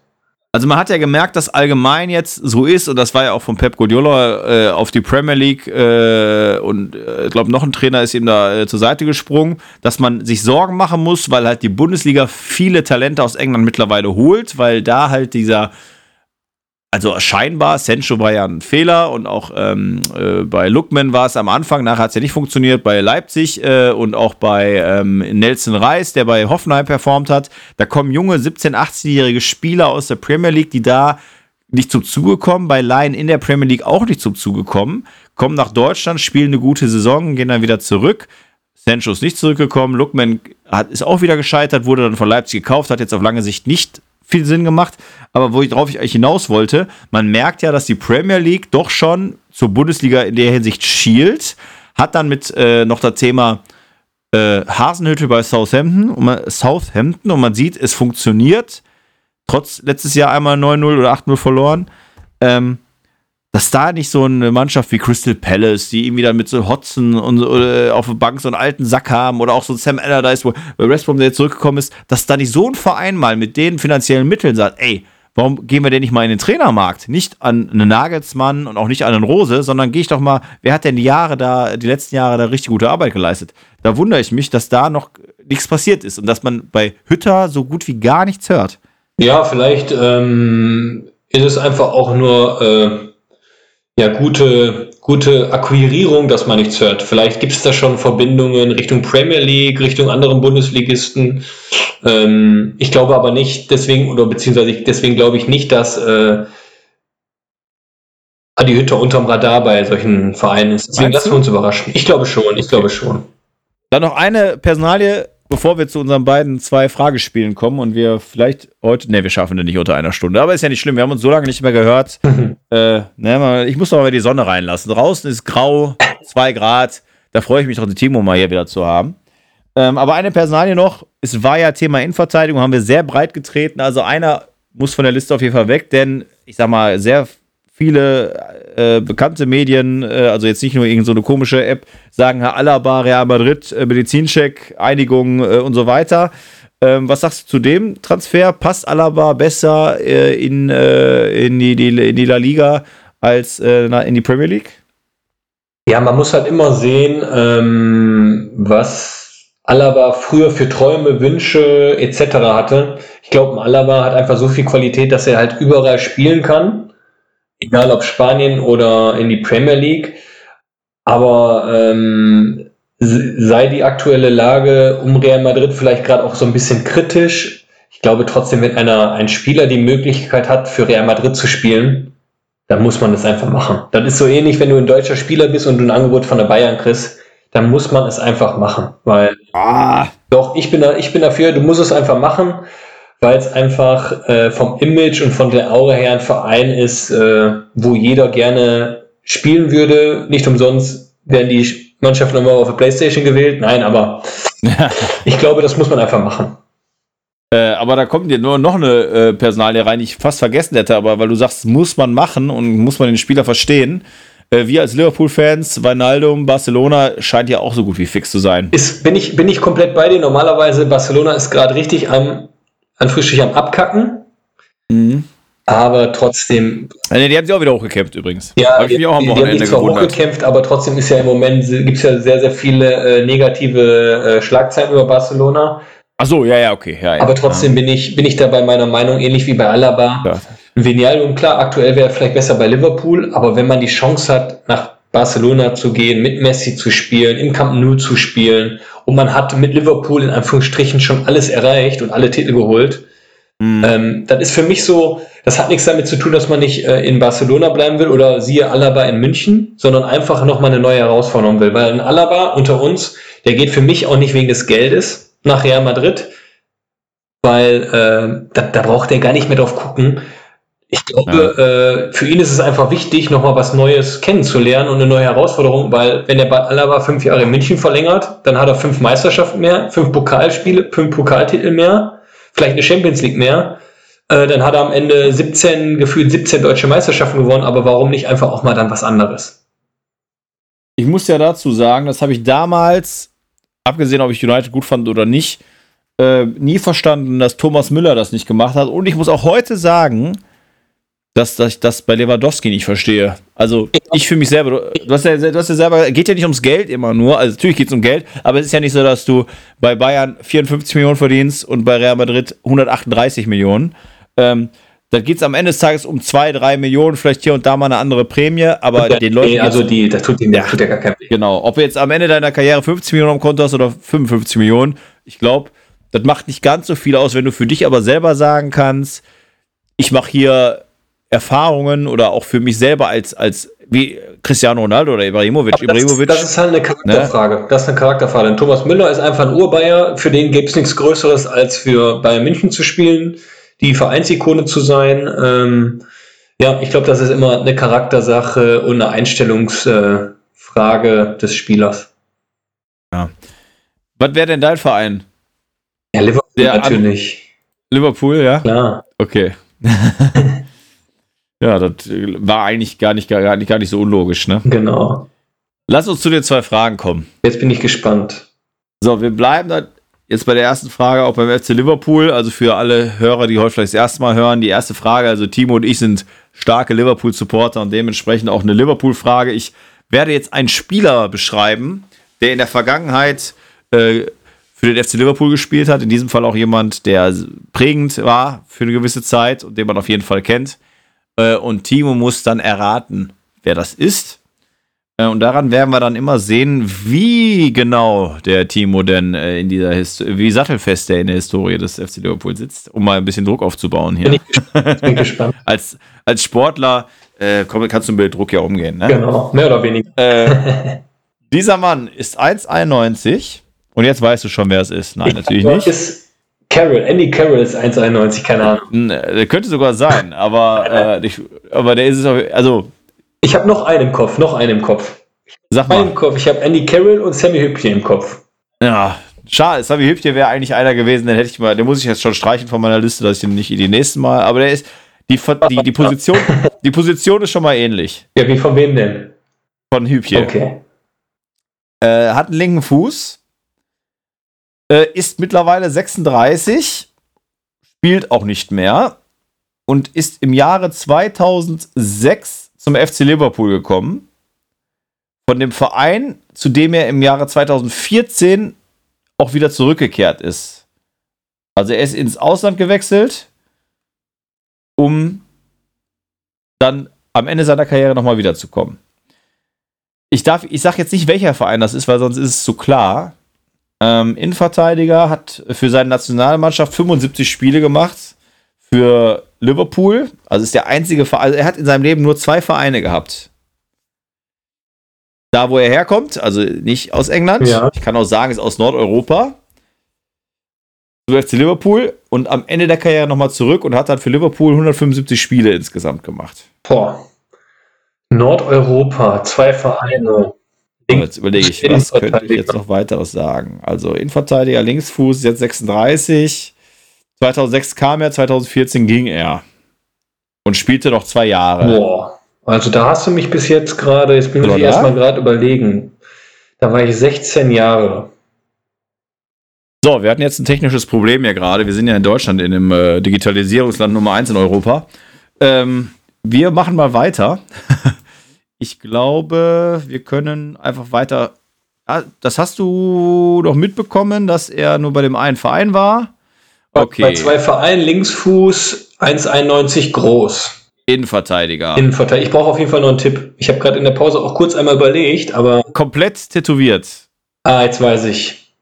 Also man hat ja gemerkt, dass allgemein jetzt so ist, und das war ja auch von Pep Guardiola äh, auf die Premier League äh, und äh, ich glaube noch ein Trainer ist ihm da äh, zur Seite gesprungen, dass man sich Sorgen machen muss, weil halt die Bundesliga viele Talente aus England mittlerweile holt, weil da halt dieser also scheinbar, Sancho war ja ein Fehler und auch ähm, äh, bei Lookman war es am Anfang, nachher hat es ja nicht funktioniert, bei Leipzig äh, und auch bei ähm, Nelson Reis, der bei Hoffenheim performt hat. Da kommen junge 17-, 18-jährige Spieler aus der Premier League, die da nicht zum Zuge kommen, bei Laien in der Premier League auch nicht zum Zuge kommen, kommen nach Deutschland, spielen eine gute Saison, gehen dann wieder zurück. Sancho ist nicht zurückgekommen, Lookman hat, ist auch wieder gescheitert, wurde dann von Leipzig gekauft, hat jetzt auf lange Sicht nicht viel Sinn gemacht. Aber wo ich drauf ich eigentlich hinaus wollte, man merkt ja, dass die Premier League doch schon zur Bundesliga in der Hinsicht schielt. Hat dann mit äh, noch das Thema äh, Hasenhütte bei Southampton und, man, Southampton und man sieht, es funktioniert. Trotz letztes Jahr einmal 9-0 oder 8-0 verloren. Ähm, dass da nicht so eine Mannschaft wie Crystal Palace, die irgendwie dann mit so Hotzen und so, auf der Bank so einen alten Sack haben oder auch so Sam Allardyce, wo Brom der jetzt zurückgekommen ist, dass da nicht so ein Verein mal mit den finanziellen Mitteln sagt, ey, warum gehen wir denn nicht mal in den Trainermarkt? Nicht an einen Nagelsmann und auch nicht an einen Rose, sondern gehe ich doch mal, wer hat denn die Jahre da, die letzten Jahre da richtig gute Arbeit geleistet? Da wundere ich mich, dass da noch nichts passiert ist und dass man bei Hütter so gut wie gar nichts hört. Ja, vielleicht ähm, ist es einfach auch nur äh ja, gute, gute Akquirierung, dass man nichts hört. Vielleicht gibt es da schon Verbindungen Richtung Premier League, Richtung anderen Bundesligisten. Ähm, ich glaube aber nicht, deswegen, oder beziehungsweise deswegen glaube ich nicht, dass äh, Adi Hütter unterm Radar bei solchen Vereinen ist. Deswegen lassen wir uns überraschen. Ich glaube schon, ich okay. glaube schon. Dann noch eine Personalie, bevor wir zu unseren beiden zwei Fragespielen kommen und wir vielleicht heute, ne, wir schaffen das nicht unter einer Stunde, aber ist ja nicht schlimm, wir haben uns so lange nicht mehr gehört. äh, ne, ich muss doch mal die Sonne reinlassen. Draußen ist grau, zwei Grad, da freue ich mich doch, den Timo mal hier wieder zu haben. Ähm, aber eine Personalie noch, es war ja Thema Innenverteidigung, haben wir sehr breit getreten, also einer muss von der Liste auf jeden Fall weg, denn ich sag mal, sehr viele äh, bekannte Medien, äh, also jetzt nicht nur irgendeine so komische App, sagen Herr Alaba, Real Madrid, äh, Medizincheck, Einigung äh, und so weiter. Ähm, was sagst du zu dem Transfer? Passt Alaba besser äh, in, äh, in, die, die, in die La Liga als in die Premier League? Ja, man muss halt immer sehen, ähm, was Alaba früher für Träume, Wünsche etc. hatte. Ich glaube, Alaba hat einfach so viel Qualität, dass er halt überall spielen kann egal ob Spanien oder in die Premier League. Aber ähm, sei die aktuelle Lage um Real Madrid vielleicht gerade auch so ein bisschen kritisch. Ich glaube trotzdem, wenn einer, ein Spieler die Möglichkeit hat, für Real Madrid zu spielen, dann muss man das einfach machen. Das ist so ähnlich, wenn du ein deutscher Spieler bist und du ein Angebot von der Bayern kriegst, dann muss man es einfach machen. Weil ah. doch, ich bin, da, ich bin dafür, du musst es einfach machen weil es einfach äh, vom Image und von der Aura her ein Verein ist, äh, wo jeder gerne spielen würde. Nicht umsonst werden die Mannschaften immer auf der Playstation gewählt. Nein, aber ich glaube, das muss man einfach machen. Äh, aber da kommt dir nur noch eine äh, Personalie rein, die ich fast vergessen hätte, aber weil du sagst, muss man machen und muss man den Spieler verstehen. Äh, wir als Liverpool-Fans, Wijnaldum, Barcelona scheint ja auch so gut wie fix zu sein. Ist, bin, ich, bin ich komplett bei dir. Normalerweise Barcelona ist gerade richtig am Anführungsstrich am Abkacken. Mhm. Aber trotzdem. Also die haben sich auch wieder hochgekämpft übrigens. Ja, Hab ich mich auch am Wochenende die haben sich zwar hochgekämpft, aber trotzdem ist ja im Moment gibt es ja sehr, sehr viele äh, negative äh, Schlagzeilen über Barcelona. Ach so, ja, ja, okay. Ja, aber trotzdem ja. bin ich bin ich da bei meiner Meinung ähnlich wie bei Alaba. Ja. Vinaldo, klar, aktuell wäre er vielleicht besser bei Liverpool, aber wenn man die Chance hat, nach Barcelona zu gehen, mit Messi zu spielen, im Camp Nou zu spielen und man hat mit Liverpool in Anführungsstrichen schon alles erreicht und alle Titel geholt, mhm. ähm, das ist für mich so, das hat nichts damit zu tun, dass man nicht äh, in Barcelona bleiben will oder siehe Alaba in München, sondern einfach nochmal eine neue Herausforderung will. Weil ein Alaba unter uns, der geht für mich auch nicht wegen des Geldes nach Real Madrid, weil äh, da, da braucht er gar nicht mehr drauf gucken. Ich glaube, ja. äh, für ihn ist es einfach wichtig, nochmal was Neues kennenzulernen und eine neue Herausforderung, weil wenn er bei Alaba fünf Jahre in München verlängert, dann hat er fünf Meisterschaften mehr, fünf Pokalspiele, fünf Pokaltitel mehr, vielleicht eine Champions League mehr. Äh, dann hat er am Ende 17, gefühlt 17 deutsche Meisterschaften gewonnen, aber warum nicht einfach auch mal dann was anderes? Ich muss ja dazu sagen, das habe ich damals, abgesehen, ob ich United gut fand oder nicht, äh, nie verstanden, dass Thomas Müller das nicht gemacht hat. Und ich muss auch heute sagen, dass, dass ich das bei Lewandowski nicht verstehe. Also ich für mich selber, du hast, ja, du hast ja selber, geht ja nicht ums Geld immer nur, also natürlich geht es um Geld, aber es ist ja nicht so, dass du bei Bayern 54 Millionen verdienst und bei Real Madrid 138 Millionen. Ähm, da geht es am Ende des Tages um 2, 3 Millionen, vielleicht hier und da mal eine andere Prämie, aber ja, den Leuten. Nee, also die, das tut, ja, tut ja gar keinen Weh. Genau. Ob du jetzt am Ende deiner Karriere 50 Millionen am Konto hast oder 55 Millionen, ich glaube, das macht nicht ganz so viel aus, wenn du für dich aber selber sagen kannst, ich mache hier Erfahrungen oder auch für mich selber als, als wie Cristiano Ronaldo oder Ibrahimovic. Das, Ibrahimovic das ist halt eine Charakterfrage. Ne? Das ist eine Charakterfrage. Denn Thomas Müller ist einfach ein Urbayer, für den gibt es nichts Größeres, als für Bayern München zu spielen, die Vereinsikone zu sein. Ähm, ja, ich glaube, das ist immer eine Charaktersache und eine Einstellungsfrage äh, des Spielers. Ja. Was wäre denn dein Verein? Ja, Liverpool Der natürlich. Liverpool, ja? Klar. Okay. Ja, das war eigentlich gar nicht, gar, nicht, gar nicht so unlogisch, ne? Genau. Lass uns zu den zwei Fragen kommen. Jetzt bin ich gespannt. So, wir bleiben dann jetzt bei der ersten Frage auch beim FC Liverpool. Also für alle Hörer, die heute vielleicht das erste Mal hören, die erste Frage, also Timo und ich sind starke Liverpool-Supporter und dementsprechend auch eine Liverpool-Frage. Ich werde jetzt einen Spieler beschreiben, der in der Vergangenheit äh, für den FC Liverpool gespielt hat. In diesem Fall auch jemand, der prägend war für eine gewisse Zeit und den man auf jeden Fall kennt. Äh, und Timo muss dann erraten, wer das ist. Äh, und daran werden wir dann immer sehen, wie genau der Timo denn äh, in dieser Hist wie sattelfest der in der Historie des FC Liverpool sitzt, um mal ein bisschen Druck aufzubauen hier. Bin ich bin gespannt. als, als Sportler komm, kannst du mit Druck ja umgehen. Ne? Genau, mehr oder weniger. Dieser Mann ist 1,91 und jetzt weißt du schon, wer es ist. Nein, natürlich nicht. Ist Carroll, Andy Carroll ist 1,91, keine Ahnung. Der könnte sogar sein, aber, äh, ich, aber der ist es auch, also. Ich habe noch einen im Kopf, noch einen im Kopf. Sag mal. Im Kopf. Ich habe Andy Carroll und Sammy Hübchen im Kopf. Ja, schade. Sammy Hübchen wäre eigentlich einer gewesen, den hätte ich mal, den muss ich jetzt schon streichen von meiner Liste, dass ich den nicht die nächsten Mal, aber der ist, die, die, die Position, die Position ist schon mal ähnlich. Ja, wie von wem denn? Von Hübchen. Okay. Äh, hat einen linken Fuß, äh, ist mittlerweile 36, spielt auch nicht mehr und ist im Jahre 2006 zum FC Liverpool gekommen. Von dem Verein, zu dem er im Jahre 2014 auch wieder zurückgekehrt ist. Also er ist ins Ausland gewechselt, um dann am Ende seiner Karriere nochmal wiederzukommen. Ich, darf, ich sage jetzt nicht, welcher Verein das ist, weil sonst ist es zu klar. Ähm, Innenverteidiger hat für seine Nationalmannschaft 75 Spiele gemacht. Für Liverpool, also ist der einzige Verein, also er hat in seinem Leben nur zwei Vereine gehabt. Da, wo er herkommt, also nicht aus England, ja. ich kann auch sagen, ist aus Nordeuropa. Du FC Liverpool und am Ende der Karriere nochmal zurück und hat dann für Liverpool 175 Spiele insgesamt gemacht. Boah. Nordeuropa, zwei Vereine. Jetzt überlege ich, was könnte ich jetzt noch weiteres sagen? Also Innenverteidiger, Linksfuß, jetzt 36. 2006 kam er, 2014 ging er. Und spielte noch zwei Jahre. Boah. Also da hast du mich bis jetzt gerade, jetzt bin ich erstmal gerade überlegen. Da war ich 16 Jahre. So, wir hatten jetzt ein technisches Problem hier gerade. Wir sind ja in Deutschland in dem äh, Digitalisierungsland Nummer 1 in Europa. Ähm, wir machen mal weiter. Ich glaube, wir können einfach weiter. Ja, das hast du doch mitbekommen, dass er nur bei dem einen Verein war. Okay. Bei zwei Vereinen, Linksfuß, 1,91 groß. Innenverteidiger. Innenverteidiger. Ich brauche auf jeden Fall noch einen Tipp. Ich habe gerade in der Pause auch kurz einmal überlegt, aber. Komplett tätowiert. Ah, jetzt weiß ich.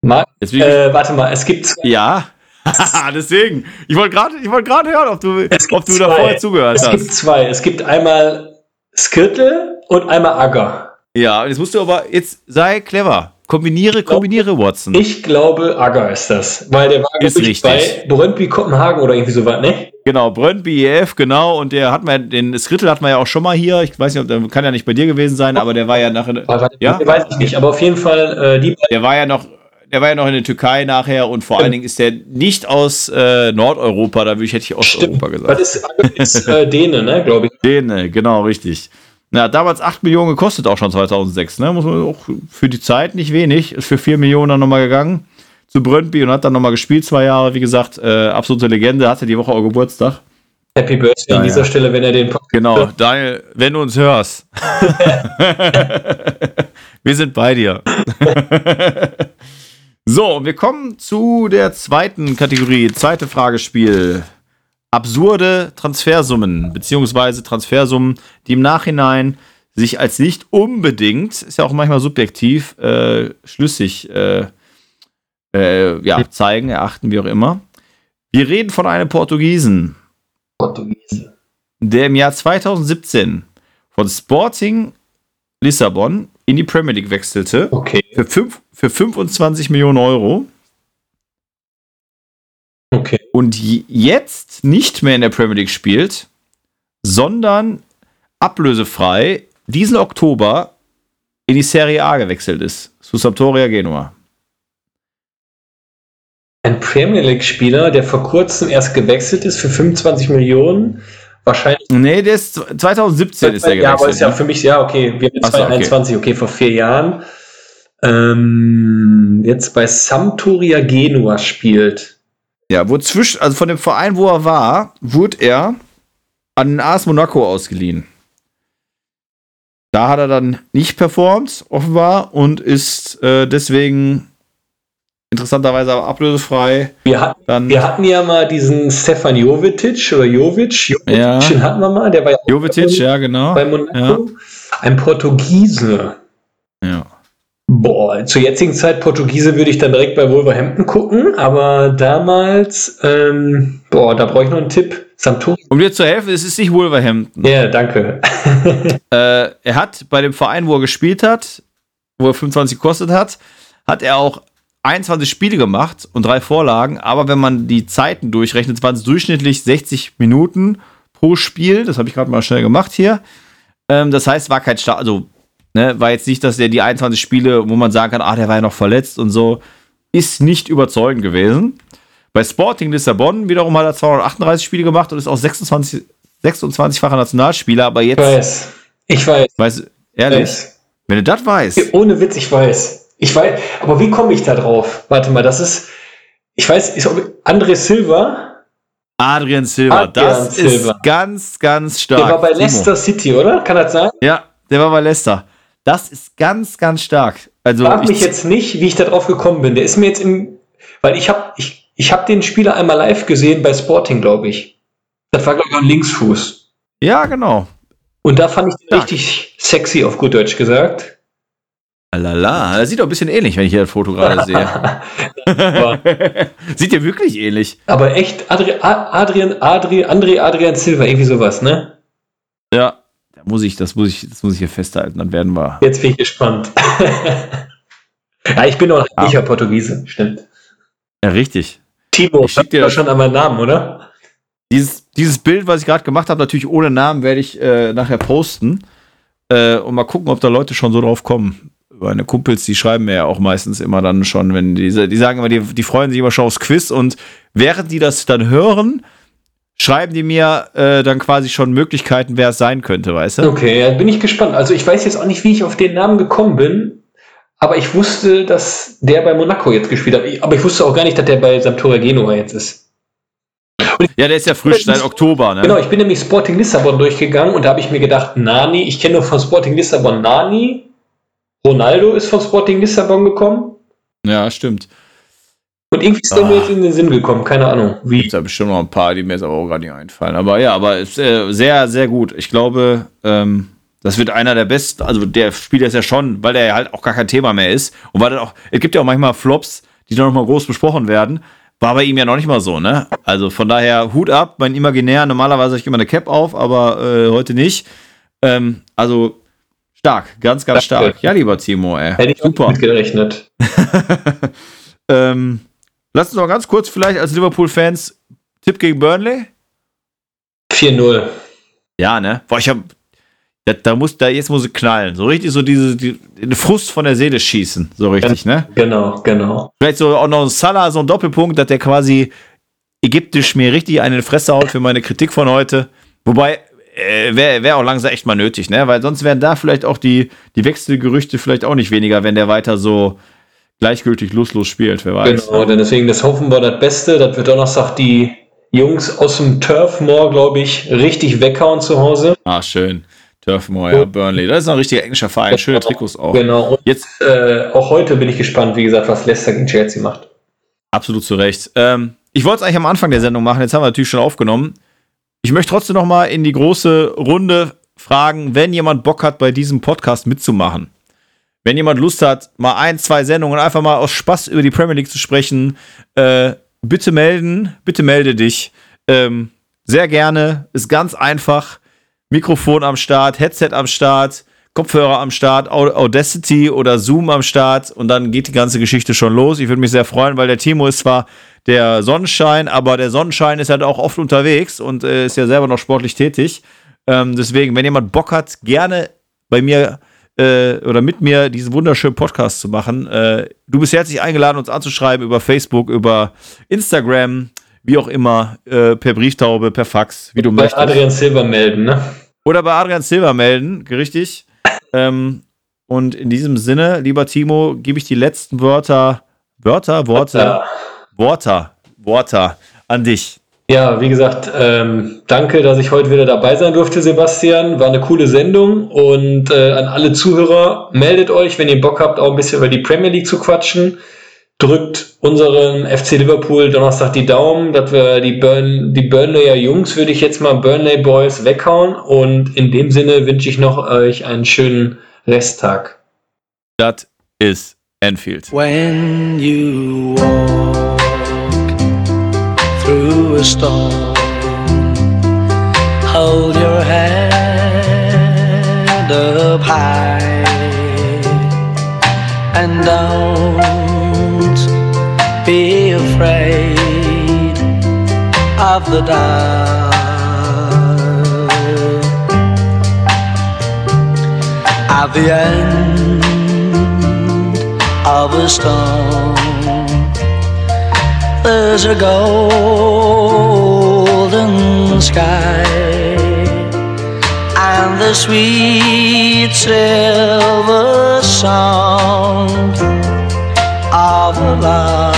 Marc, äh, warte mal, es gibt zwei. Ja. Deswegen. Ich wollte gerade wollt hören, ob du, ob du da vorher zugehört es hast. Es gibt zwei. Es gibt einmal Skirtle und einmal Agger. Ja, jetzt musst du aber, jetzt sei clever. Kombiniere, kombiniere, Watson. Ich glaube, Agger ist das. Weil der war ist richtig. bei Brøndby Kopenhagen oder irgendwie so was, ne? Genau, Brøndby EF, genau. Und der hat man, den Skrittel hat man ja auch schon mal hier. Ich weiß nicht, ob der kann ja nicht bei dir gewesen sein, aber der war ja nachher. Ja? Weiß ich nicht, aber auf jeden Fall äh, die. Der war ja noch der war ja noch in der Türkei nachher und vor allen Dingen ist der nicht aus äh, Nordeuropa, da würde ich, hätte ich Osteuropa gesagt. Das ist, ist äh, Däne, ne, glaube ich. Däne, genau, richtig. Ja, damals 8 Millionen gekostet auch schon 2006, ne? Muss man auch für die Zeit nicht wenig. Ist für 4 Millionen dann nochmal gegangen zu Brøndby und hat dann nochmal gespielt, zwei Jahre. Wie gesagt, äh, absolute Legende, hatte die Woche auch Geburtstag. Happy Birthday ja, an dieser ja. Stelle, wenn er den Podcast Genau, hört. Daniel, wenn du uns hörst. Wir sind bei dir. So, wir kommen zu der zweiten Kategorie, zweite Fragespiel. Absurde Transfersummen, beziehungsweise Transfersummen, die im Nachhinein sich als nicht unbedingt, ist ja auch manchmal subjektiv, äh, schlüssig äh, äh, ja, zeigen, erachten, wie auch immer. Wir reden von einem Portugiesen. Portugiese. Der im Jahr 2017 von Sporting Lissabon in die Premier League wechselte. Okay. Für, fünf, für 25 Millionen Euro. Okay. Und jetzt nicht mehr in der Premier League spielt, sondern ablösefrei diesen Oktober in die Serie A gewechselt ist. Zu Sampdoria Genua. Ein Premier League-Spieler, der vor kurzem erst gewechselt ist für 25 Millionen Wahrscheinlich. Nee, der ist 2017 ist der gewechselt. Ja, aber ist ja ne? für mich, ja, okay, wir haben 2021, okay. okay, vor vier Jahren. Ähm, jetzt bei Sampdoria Genua spielt. Ja, wo zwischen, also von dem Verein, wo er war, wurde er an den AS Monaco ausgeliehen. Da hat er dann nicht performt, offenbar, und ist äh, deswegen interessanterweise aber ablösefrei. Wir hatten, Dann, wir hatten ja mal diesen Stefan Jovetic oder Jovic, Jovic ja. den hatten wir mal, der war ja Jovetic, ja genau. Bei Monaco. Ja. Ein Portugiese. Ja. Boah, zur jetzigen Zeit Portugiese würde ich dann direkt bei Wolverhampton gucken, aber damals, ähm, boah, da brauche ich noch einen Tipp. Sampdoria. Um dir zu helfen, es ist nicht Wolverhampton. Ja, danke. äh, er hat bei dem Verein, wo er gespielt hat, wo er 25 gekostet hat, hat er auch 21 Spiele gemacht und drei Vorlagen, aber wenn man die Zeiten durchrechnet, waren es durchschnittlich 60 Minuten pro Spiel. Das habe ich gerade mal schnell gemacht hier. Ähm, das heißt, war kein Start, also ne, war jetzt nicht, dass der die 21 Spiele, wo man sagen kann, ah, der war ja noch verletzt und so, ist nicht überzeugend gewesen. Bei Sporting Lissabon wiederum hat er 238 Spiele gemacht und ist auch 26, 26-facher Nationalspieler, aber jetzt. Ich weiß. Ich weiß. Weiß, ehrlich? Weiß. Wenn du das weißt. Ohne Witz, ich weiß. Ich weiß, aber wie komme ich da drauf? Warte mal, das ist, ich weiß, ist André Silva. Adrian Silva, Adrian das Silva. ist ganz, ganz stark. Der war bei Leicester City, oder? Kann das sein? Ja, der war bei Leicester. Das ist ganz, ganz stark. Also Frag mich jetzt nicht, wie ich da drauf gekommen bin. Der ist mir jetzt im, weil ich habe ich, ich hab den Spieler einmal live gesehen bei Sporting, glaube ich. Das war, glaube ich, ein Linksfuß. Ja, genau. Und da fand ich den ja. richtig sexy, auf gut Deutsch gesagt. Lala, das sieht doch ein bisschen ähnlich, wenn ich hier das Foto gerade sehe. sieht ja wirklich ähnlich. Aber echt, Adri Adrian, Adri André Adrian Silva, irgendwie sowas, ne? Ja, da muss ich, das muss ich, das muss ich hier festhalten, dann werden wir. Jetzt bin ich gespannt. ja, ich bin auch ah. sicher Portugiese, stimmt. Ja, richtig. Timo, ich dir schon an meinen Namen, oder? Dieses, dieses Bild, was ich gerade gemacht habe, natürlich ohne Namen, werde ich äh, nachher posten. Äh, und mal gucken, ob da Leute schon so drauf kommen meine Kumpels, die schreiben mir ja auch meistens immer dann schon, wenn diese, die sagen immer, die, die freuen sich immer schon aufs Quiz und während die das dann hören, schreiben die mir äh, dann quasi schon Möglichkeiten, wer es sein könnte, weißt du? Okay, ja, bin ich gespannt. Also ich weiß jetzt auch nicht, wie ich auf den Namen gekommen bin, aber ich wusste, dass der bei Monaco jetzt gespielt hat. Aber ich wusste auch gar nicht, dass der bei Sampdoria Genua jetzt ist. Ja, der ist ja frisch seit Oktober, ne? Genau, ich bin nämlich Sporting Lissabon durchgegangen und da habe ich mir gedacht, Nani, ich kenne nur von Sporting Lissabon Nani, Ronaldo ist von Sporting Lissabon gekommen. Ja, stimmt. Und irgendwie ist der mir jetzt in den Sinn gekommen, keine Ahnung. Wie? Gibt da bestimmt noch ein paar, die mir jetzt aber auch gar nicht einfallen. Aber ja, aber ist, äh, sehr, sehr gut. Ich glaube, ähm, das wird einer der besten, also der spielt das ja schon, weil der ja halt auch gar kein Thema mehr ist. Und weil dann auch, es gibt ja auch manchmal Flops, die dann nochmal groß besprochen werden. War bei ihm ja noch nicht mal so, ne? Also von daher Hut ab, mein Imaginär, normalerweise habe ich immer eine Cap auf, aber äh, heute nicht. Ähm, also stark, ganz, ganz Danke. stark. Ja, lieber Timo, ey. Hätte ich Super. mit gerechnet. ähm, lass uns noch ganz kurz vielleicht als Liverpool-Fans Tipp gegen Burnley. 4-0. Ja, ne? Boah, ich habe da, da, muss, da jetzt muss es knallen. So richtig so diese, die, die Frust von der Seele schießen. So richtig, ne? Genau, genau. Vielleicht so auch noch ein Salah, so ein Doppelpunkt, dass der quasi ägyptisch mir richtig eine Fresse haut für meine Kritik von heute. Wobei, äh, wäre wär auch langsam echt mal nötig, ne? Weil sonst wären da vielleicht auch die, die Wechselgerüchte vielleicht auch nicht weniger, wenn der weiter so gleichgültig loslos spielt, wer weiß. Genau, denn deswegen das hoffen wir das Beste. Das wird Donnerstag die Jungs aus dem Turfmoor, glaube ich, richtig weghauen zu Hause. Ah, schön. Turfmoor, ja, Burnley. Das ist ein richtiger englischer Verein. Schöne genau, Trikots auch. Genau. Und jetzt, äh, auch heute bin ich gespannt, wie gesagt, was Leicester gegen Chelsea macht. Absolut zu Recht. Ähm, ich wollte es eigentlich am Anfang der Sendung machen, jetzt haben wir natürlich schon aufgenommen. Ich möchte trotzdem noch mal in die große Runde fragen, wenn jemand Bock hat, bei diesem Podcast mitzumachen. Wenn jemand Lust hat, mal ein, zwei Sendungen einfach mal aus Spaß über die Premier League zu sprechen, äh, bitte melden, bitte melde dich. Ähm, sehr gerne, ist ganz einfach. Mikrofon am Start, Headset am Start, Kopfhörer am Start, Audacity oder Zoom am Start und dann geht die ganze Geschichte schon los. Ich würde mich sehr freuen, weil der Timo ist zwar der Sonnenschein, aber der Sonnenschein ist halt auch oft unterwegs und äh, ist ja selber noch sportlich tätig. Ähm, deswegen, wenn jemand Bock hat, gerne bei mir äh, oder mit mir diesen wunderschönen Podcast zu machen. Äh, du bist herzlich eingeladen, uns anzuschreiben über Facebook, über Instagram, wie auch immer, äh, per Brieftaube, per Fax, wie du bei möchtest. Adrian Silber melden, ne? Oder bei Adrian Silber melden, richtig. ähm, und in diesem Sinne, lieber Timo, gebe ich die letzten Wörter, Wörter, Worte, ja. Worte, Worte an dich. Ja, wie gesagt, ähm, danke, dass ich heute wieder dabei sein durfte, Sebastian. War eine coole Sendung und äh, an alle Zuhörer, meldet euch, wenn ihr Bock habt, auch ein bisschen über die Premier League zu quatschen drückt unseren FC Liverpool Donnerstag die Daumen, dass wir die, Burn, die Burnleyer Jungs, würde ich jetzt mal Burnley Boys weghauen. Und in dem Sinne wünsche ich noch euch einen schönen Resttag. Das ist Enfield. When you walk through a storm, hold your head up high and don't be afraid of the dark. At the end of a storm, there's a golden sky and the sweet silver sound of love.